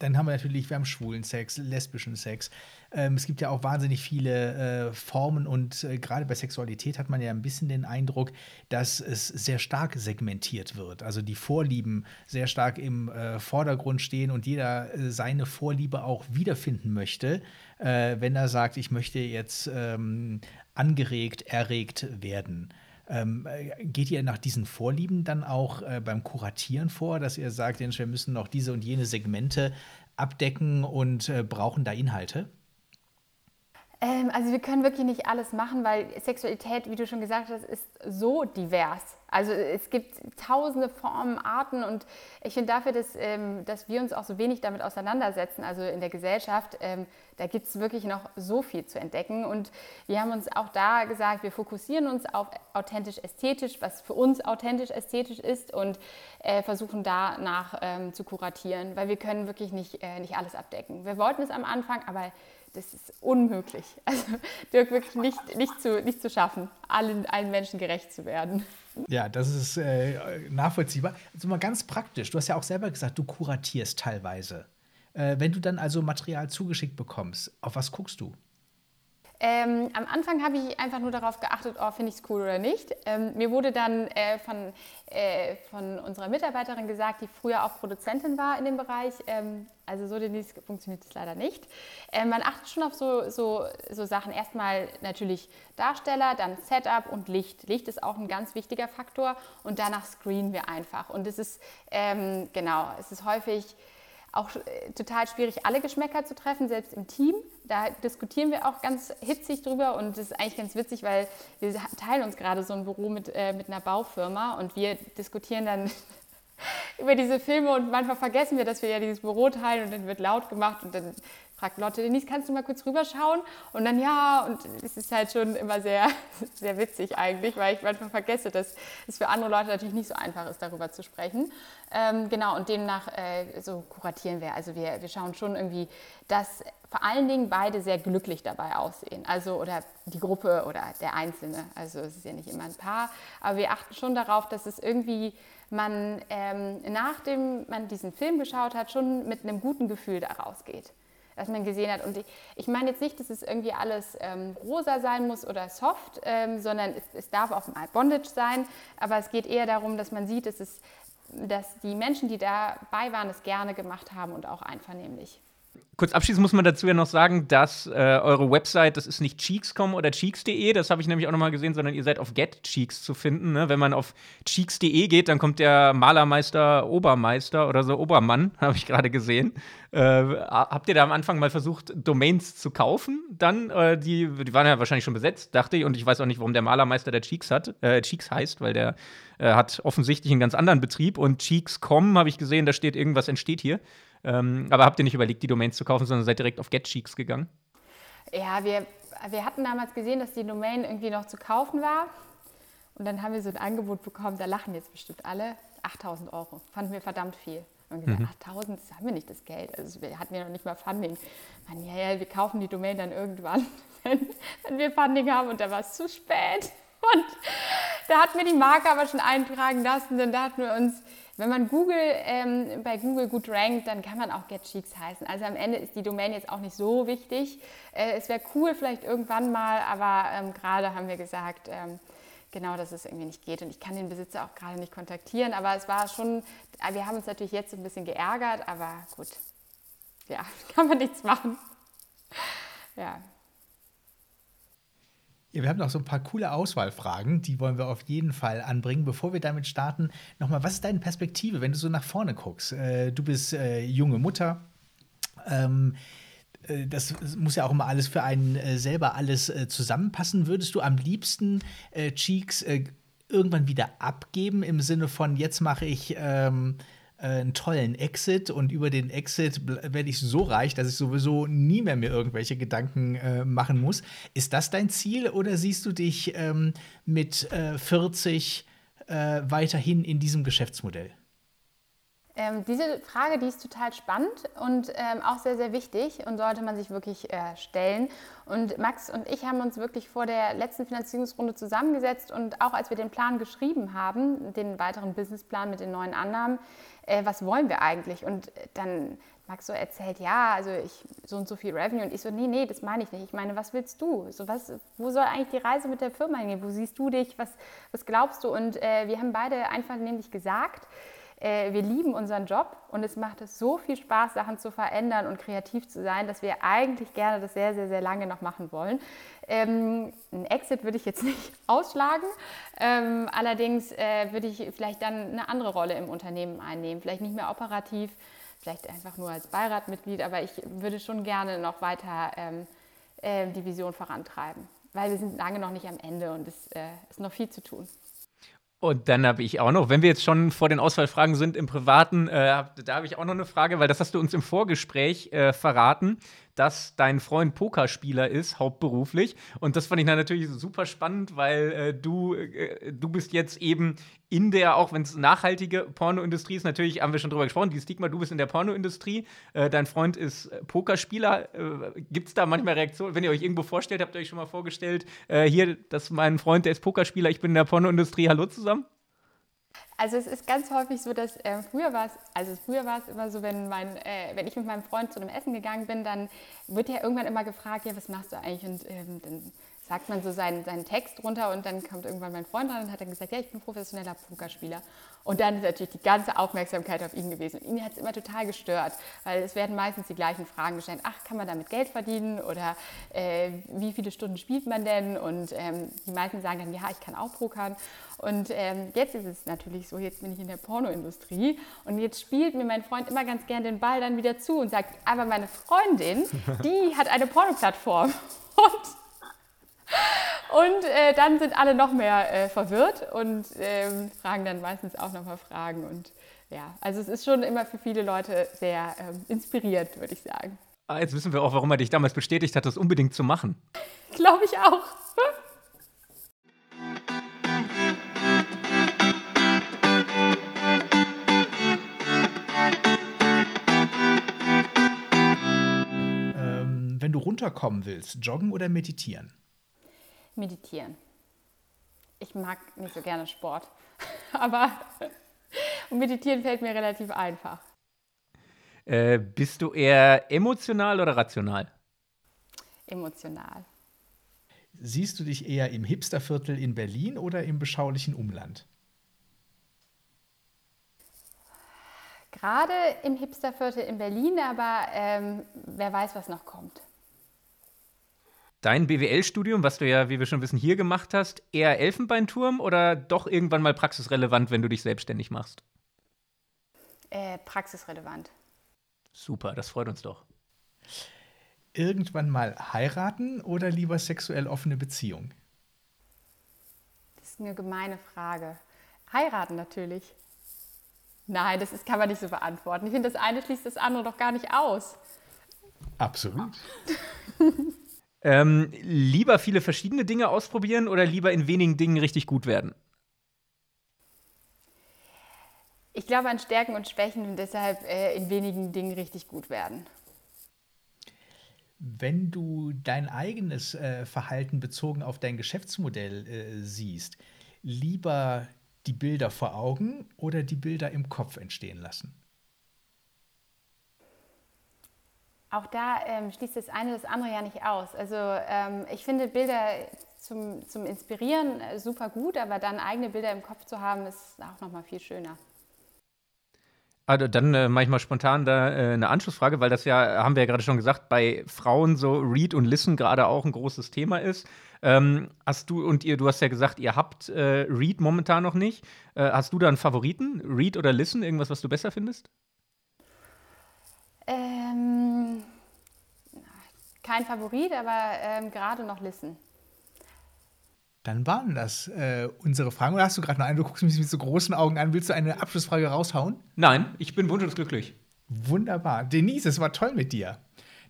dann haben wir natürlich, wir haben schwulen Sex, lesbischen Sex. Ähm, es gibt ja auch wahnsinnig viele äh, Formen und äh, gerade bei Sexualität hat man ja ein bisschen den Eindruck, dass es sehr stark segmentiert wird. Also die Vorlieben sehr stark im äh, Vordergrund stehen und jeder äh, seine Vorliebe auch wiederfinden möchte, äh, wenn er sagt, ich möchte jetzt ähm, angeregt, erregt werden. Ähm, äh, geht ihr nach diesen Vorlieben dann auch äh, beim Kuratieren vor, dass ihr sagt, wir müssen noch diese und jene Segmente abdecken und äh, brauchen da Inhalte? Ähm, also wir können wirklich nicht alles machen, weil Sexualität, wie du schon gesagt hast, ist so divers. Also es gibt tausende Formen, Arten und ich finde dafür, dass, ähm, dass wir uns auch so wenig damit auseinandersetzen, also in der Gesellschaft, ähm, da gibt es wirklich noch so viel zu entdecken. Und wir haben uns auch da gesagt, wir fokussieren uns auf authentisch-ästhetisch, was für uns authentisch-ästhetisch ist und äh, versuchen danach ähm, zu kuratieren, weil wir können wirklich nicht, äh, nicht alles abdecken. Wir wollten es am Anfang, aber das ist unmöglich. [laughs] Also Dirk wirklich nicht, nicht, zu, nicht zu schaffen, allen, allen Menschen gerecht zu werden. Ja, das ist äh, nachvollziehbar. Also mal ganz praktisch. Du hast ja auch selber gesagt, du kuratierst teilweise. Äh, wenn du dann also Material zugeschickt bekommst, auf was guckst du? Ähm, am Anfang habe ich einfach nur darauf geachtet, oh, finde ich es cool oder nicht. Ähm, mir wurde dann äh, von, äh, von unserer Mitarbeiterin gesagt, die früher auch Produzentin war in dem Bereich, ähm, also so Denise funktioniert es leider nicht. Ähm, man achtet schon auf so, so, so Sachen. Erstmal natürlich Darsteller, dann Setup und Licht. Licht ist auch ein ganz wichtiger Faktor und danach screenen wir einfach. Und es ist, ähm, genau, es ist häufig auch äh, total schwierig, alle Geschmäcker zu treffen, selbst im Team. Da diskutieren wir auch ganz hitzig drüber und das ist eigentlich ganz witzig, weil wir teilen uns gerade so ein Büro mit, äh, mit einer Baufirma und wir diskutieren dann [laughs] über diese Filme und manchmal vergessen wir, dass wir ja dieses Büro teilen und dann wird laut gemacht und dann fragt Lotte, Denise, kannst du mal kurz rüberschauen? Und dann ja, und es ist halt schon immer sehr, [laughs] sehr witzig eigentlich, weil ich manchmal vergesse, dass es für andere Leute natürlich nicht so einfach ist, darüber zu sprechen. Ähm, genau, und demnach äh, so kuratieren wir. Also wir, wir schauen schon irgendwie, dass vor allen Dingen beide sehr glücklich dabei aussehen. Also oder die Gruppe oder der Einzelne. Also es ist ja nicht immer ein Paar, aber wir achten schon darauf, dass es irgendwie man ähm, nachdem man diesen Film geschaut hat, schon mit einem guten Gefühl da rausgeht was man gesehen hat. Und ich, ich meine jetzt nicht, dass es irgendwie alles ähm, rosa sein muss oder soft, ähm, sondern es, es, darf auch mal Bondage sein. Aber es geht eher darum, dass man sieht, dass, es, dass die Menschen, die dabei waren, es gerne gemacht haben und auch einvernehmlich. Kurz abschließend muss man dazu ja noch sagen, dass äh, eure Website, das ist nicht cheeks.com oder cheeks.de, das habe ich nämlich auch nochmal gesehen, sondern ihr seid auf GetCheeks zu finden. Ne? Wenn man auf cheeks.de geht, dann kommt der Malermeister Obermeister oder so Obermann, [laughs] habe ich gerade gesehen. Äh, habt ihr da am Anfang mal versucht, Domains zu kaufen? Dann, äh, die, die waren ja wahrscheinlich schon besetzt, dachte ich, und ich weiß auch nicht, warum der Malermeister der Cheeks hat, äh, Cheeks heißt, weil der äh, hat offensichtlich einen ganz anderen Betrieb und Cheeks.com habe ich gesehen, da steht irgendwas entsteht hier. Ähm, aber habt ihr nicht überlegt, die Domains zu kaufen, sondern seid direkt auf GetCheeks gegangen? Ja, wir, wir hatten damals gesehen, dass die Domain irgendwie noch zu kaufen war. Und dann haben wir so ein Angebot bekommen, da lachen jetzt bestimmt alle, 8000 Euro. Fanden wir verdammt viel. Und gesagt, mhm. 8000, das haben wir nicht das Geld. Also wir hatten ja noch nicht mal Funding. Man, ja, ja, wir kaufen die Domain dann irgendwann, [laughs] wenn, wenn wir Funding haben. Und da war es zu spät. Und da hatten wir die Marke aber schon eintragen lassen. Dann dachten wir uns, wenn man Google, ähm, bei Google gut rankt, dann kann man auch GetCheeks heißen. Also am Ende ist die Domain jetzt auch nicht so wichtig. Äh, es wäre cool vielleicht irgendwann mal, aber ähm, gerade haben wir gesagt, ähm, genau, dass es irgendwie nicht geht. Und ich kann den Besitzer auch gerade nicht kontaktieren. Aber es war schon, äh, wir haben uns natürlich jetzt so ein bisschen geärgert, aber gut, ja, [laughs] kann man nichts machen. Ja. Ja, wir haben noch so ein paar coole Auswahlfragen, die wollen wir auf jeden Fall anbringen. Bevor wir damit starten, nochmal, was ist deine Perspektive, wenn du so nach vorne guckst? Äh, du bist äh, junge Mutter. Ähm, äh, das muss ja auch immer alles für einen äh, selber alles äh, zusammenpassen. Würdest du am liebsten Cheeks irgendwann wieder abgeben im Sinne von, jetzt mache ich. Ähm, äh, einen tollen Exit und über den Exit werde ich so reich, dass ich sowieso nie mehr mir irgendwelche Gedanken äh, machen muss. Ist das dein Ziel oder siehst du dich ähm, mit äh, 40 äh, weiterhin in diesem Geschäftsmodell? Ähm, diese Frage, die ist total spannend und ähm, auch sehr, sehr wichtig und sollte man sich wirklich äh, stellen. Und Max und ich haben uns wirklich vor der letzten Finanzierungsrunde zusammengesetzt und auch als wir den Plan geschrieben haben, den weiteren Businessplan mit den neuen Annahmen, äh, was wollen wir eigentlich? Und dann Max so erzählt, ja, also ich so und so viel Revenue und ich so, nee, nee, das meine ich nicht. Ich meine, was willst du? So was, wo soll eigentlich die Reise mit der Firma hingehen? Wo siehst du dich? Was, was glaubst du? Und äh, wir haben beide einfach nämlich gesagt, äh, wir lieben unseren Job und es macht es so viel Spaß, Sachen zu verändern und kreativ zu sein, dass wir eigentlich gerne das sehr, sehr, sehr lange noch machen wollen. Ähm, ein Exit würde ich jetzt [laughs] nicht ausschlagen. Ähm, allerdings äh, würde ich vielleicht dann eine andere Rolle im Unternehmen einnehmen. Vielleicht nicht mehr operativ, vielleicht einfach nur als Beiratmitglied, aber ich würde schon gerne noch weiter ähm, äh, die Vision vorantreiben, weil wir sind lange noch nicht am Ende und es äh, ist noch viel zu tun. Und dann habe ich auch noch, wenn wir jetzt schon vor den Auswahlfragen sind im Privaten, äh, da habe ich auch noch eine Frage, weil das hast du uns im Vorgespräch äh, verraten dass dein Freund Pokerspieler ist, hauptberuflich. Und das fand ich natürlich super spannend, weil äh, du, äh, du bist jetzt eben in der, auch wenn es nachhaltige Pornoindustrie ist, natürlich haben wir schon drüber gesprochen, die Stigma, du bist in der Pornoindustrie, äh, dein Freund ist Pokerspieler. Äh, Gibt es da manchmal Reaktionen, wenn ihr euch irgendwo vorstellt, habt ihr euch schon mal vorgestellt, äh, hier, das ist mein Freund, der ist Pokerspieler, ich bin in der Pornoindustrie, hallo zusammen? Also es ist ganz häufig so, dass äh, früher war es, also früher war es immer so, wenn mein, äh, wenn ich mit meinem Freund zu einem Essen gegangen bin, dann wird ja irgendwann immer gefragt, ja, was machst du eigentlich? Und ähm, dann sagt man so seinen, seinen Text runter und dann kommt irgendwann mein Freund dran und hat dann gesagt, ja, ich bin professioneller Pokerspieler. Und dann ist natürlich die ganze Aufmerksamkeit auf ihn gewesen. Und ihn hat es immer total gestört, weil es werden meistens die gleichen Fragen gestellt. Ach, kann man damit Geld verdienen? Oder äh, wie viele Stunden spielt man denn? Und ähm, die meisten sagen dann, ja, ich kann auch pokern. Und ähm, jetzt ist es natürlich so, jetzt bin ich in der Pornoindustrie und jetzt spielt mir mein Freund immer ganz gern den Ball dann wieder zu und sagt, aber meine Freundin, die hat eine Pornoplattform. [laughs] Und und äh, dann sind alle noch mehr äh, verwirrt und ähm, fragen dann meistens auch noch mal Fragen. Und ja, also es ist schon immer für viele Leute sehr ähm, inspiriert, würde ich sagen. Ah, jetzt wissen wir auch, warum er dich damals bestätigt hat, das unbedingt zu machen. Glaube ich auch. Ähm, wenn du runterkommen willst, joggen oder meditieren? Meditieren. Ich mag nicht so gerne Sport, [laughs] aber [laughs] meditieren fällt mir relativ einfach. Äh, bist du eher emotional oder rational? Emotional. Siehst du dich eher im Hipsterviertel in Berlin oder im beschaulichen Umland? Gerade im Hipsterviertel in Berlin, aber ähm, wer weiß, was noch kommt. Dein BWL-Studium, was du ja, wie wir schon wissen, hier gemacht hast, eher Elfenbeinturm oder doch irgendwann mal praxisrelevant, wenn du dich selbstständig machst? Äh, praxisrelevant. Super, das freut uns doch. Irgendwann mal heiraten oder lieber sexuell offene Beziehung? Das ist eine gemeine Frage. Heiraten natürlich. Nein, das ist, kann man nicht so beantworten. Ich finde, das eine schließt das andere doch gar nicht aus. Absolut. [laughs] Ähm, lieber viele verschiedene Dinge ausprobieren oder lieber in wenigen Dingen richtig gut werden? Ich glaube an Stärken und Schwächen und deshalb äh, in wenigen Dingen richtig gut werden. Wenn du dein eigenes äh, Verhalten bezogen auf dein Geschäftsmodell äh, siehst, lieber die Bilder vor Augen oder die Bilder im Kopf entstehen lassen? Auch da ähm, schließt das eine das andere ja nicht aus. Also ähm, ich finde Bilder zum, zum Inspirieren äh, super gut, aber dann eigene Bilder im Kopf zu haben, ist auch nochmal viel schöner. Also dann äh, mache spontan da äh, eine Anschlussfrage, weil das ja, haben wir ja gerade schon gesagt, bei Frauen so Read und Listen gerade auch ein großes Thema ist. Ähm, hast du und ihr, du hast ja gesagt, ihr habt äh, Read momentan noch nicht. Äh, hast du da einen Favoriten? Read oder Listen? Irgendwas, was du besser findest? Ähm, kein Favorit, aber ähm, gerade noch Listen. Dann waren das äh, unsere Fragen. Oder hast du gerade noch eine? Du guckst mich mit so großen Augen an. Willst du eine Abschlussfrage raushauen? Nein, ich bin wunschlos glücklich. Wunderbar. Denise, es war toll mit dir.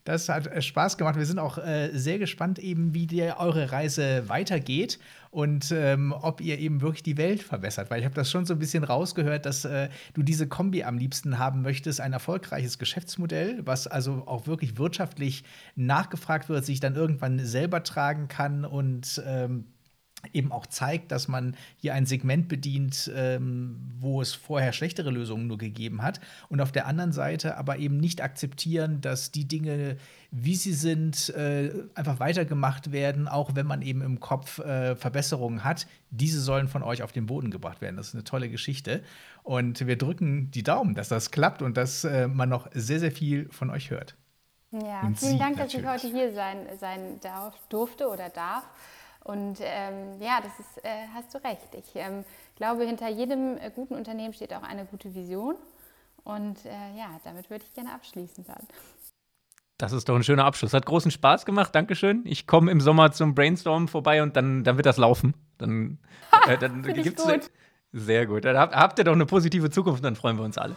Das hat äh, Spaß gemacht. Wir sind auch äh, sehr gespannt, eben, wie dir eure Reise weitergeht und ähm, ob ihr eben wirklich die Welt verbessert. Weil ich habe das schon so ein bisschen rausgehört, dass äh, du diese Kombi am liebsten haben möchtest, ein erfolgreiches Geschäftsmodell, was also auch wirklich wirtschaftlich nachgefragt wird, sich dann irgendwann selber tragen kann und ähm, eben auch zeigt, dass man hier ein Segment bedient, ähm, wo es vorher schlechtere Lösungen nur gegeben hat. Und auf der anderen Seite aber eben nicht akzeptieren, dass die Dinge, wie sie sind, äh, einfach weitergemacht werden, auch wenn man eben im Kopf äh, Verbesserungen hat. Diese sollen von euch auf den Boden gebracht werden. Das ist eine tolle Geschichte. Und wir drücken die Daumen, dass das klappt und dass äh, man noch sehr, sehr viel von euch hört. Ja, und vielen Dank, natürlich. dass ich heute hier sein, sein darf, durfte oder darf. Und ähm, ja, das ist, äh, hast du recht. Ich ähm, glaube, hinter jedem äh, guten Unternehmen steht auch eine gute Vision. Und äh, ja, damit würde ich gerne abschließen dann. Das ist doch ein schöner Abschluss. Hat großen Spaß gemacht. Dankeschön. Ich komme im Sommer zum Brainstorm vorbei und dann, dann wird das laufen. Dann, [laughs] äh, dann gibt's gut. Sehr gut. Dann habt, habt ihr doch eine positive Zukunft, dann freuen wir uns alle.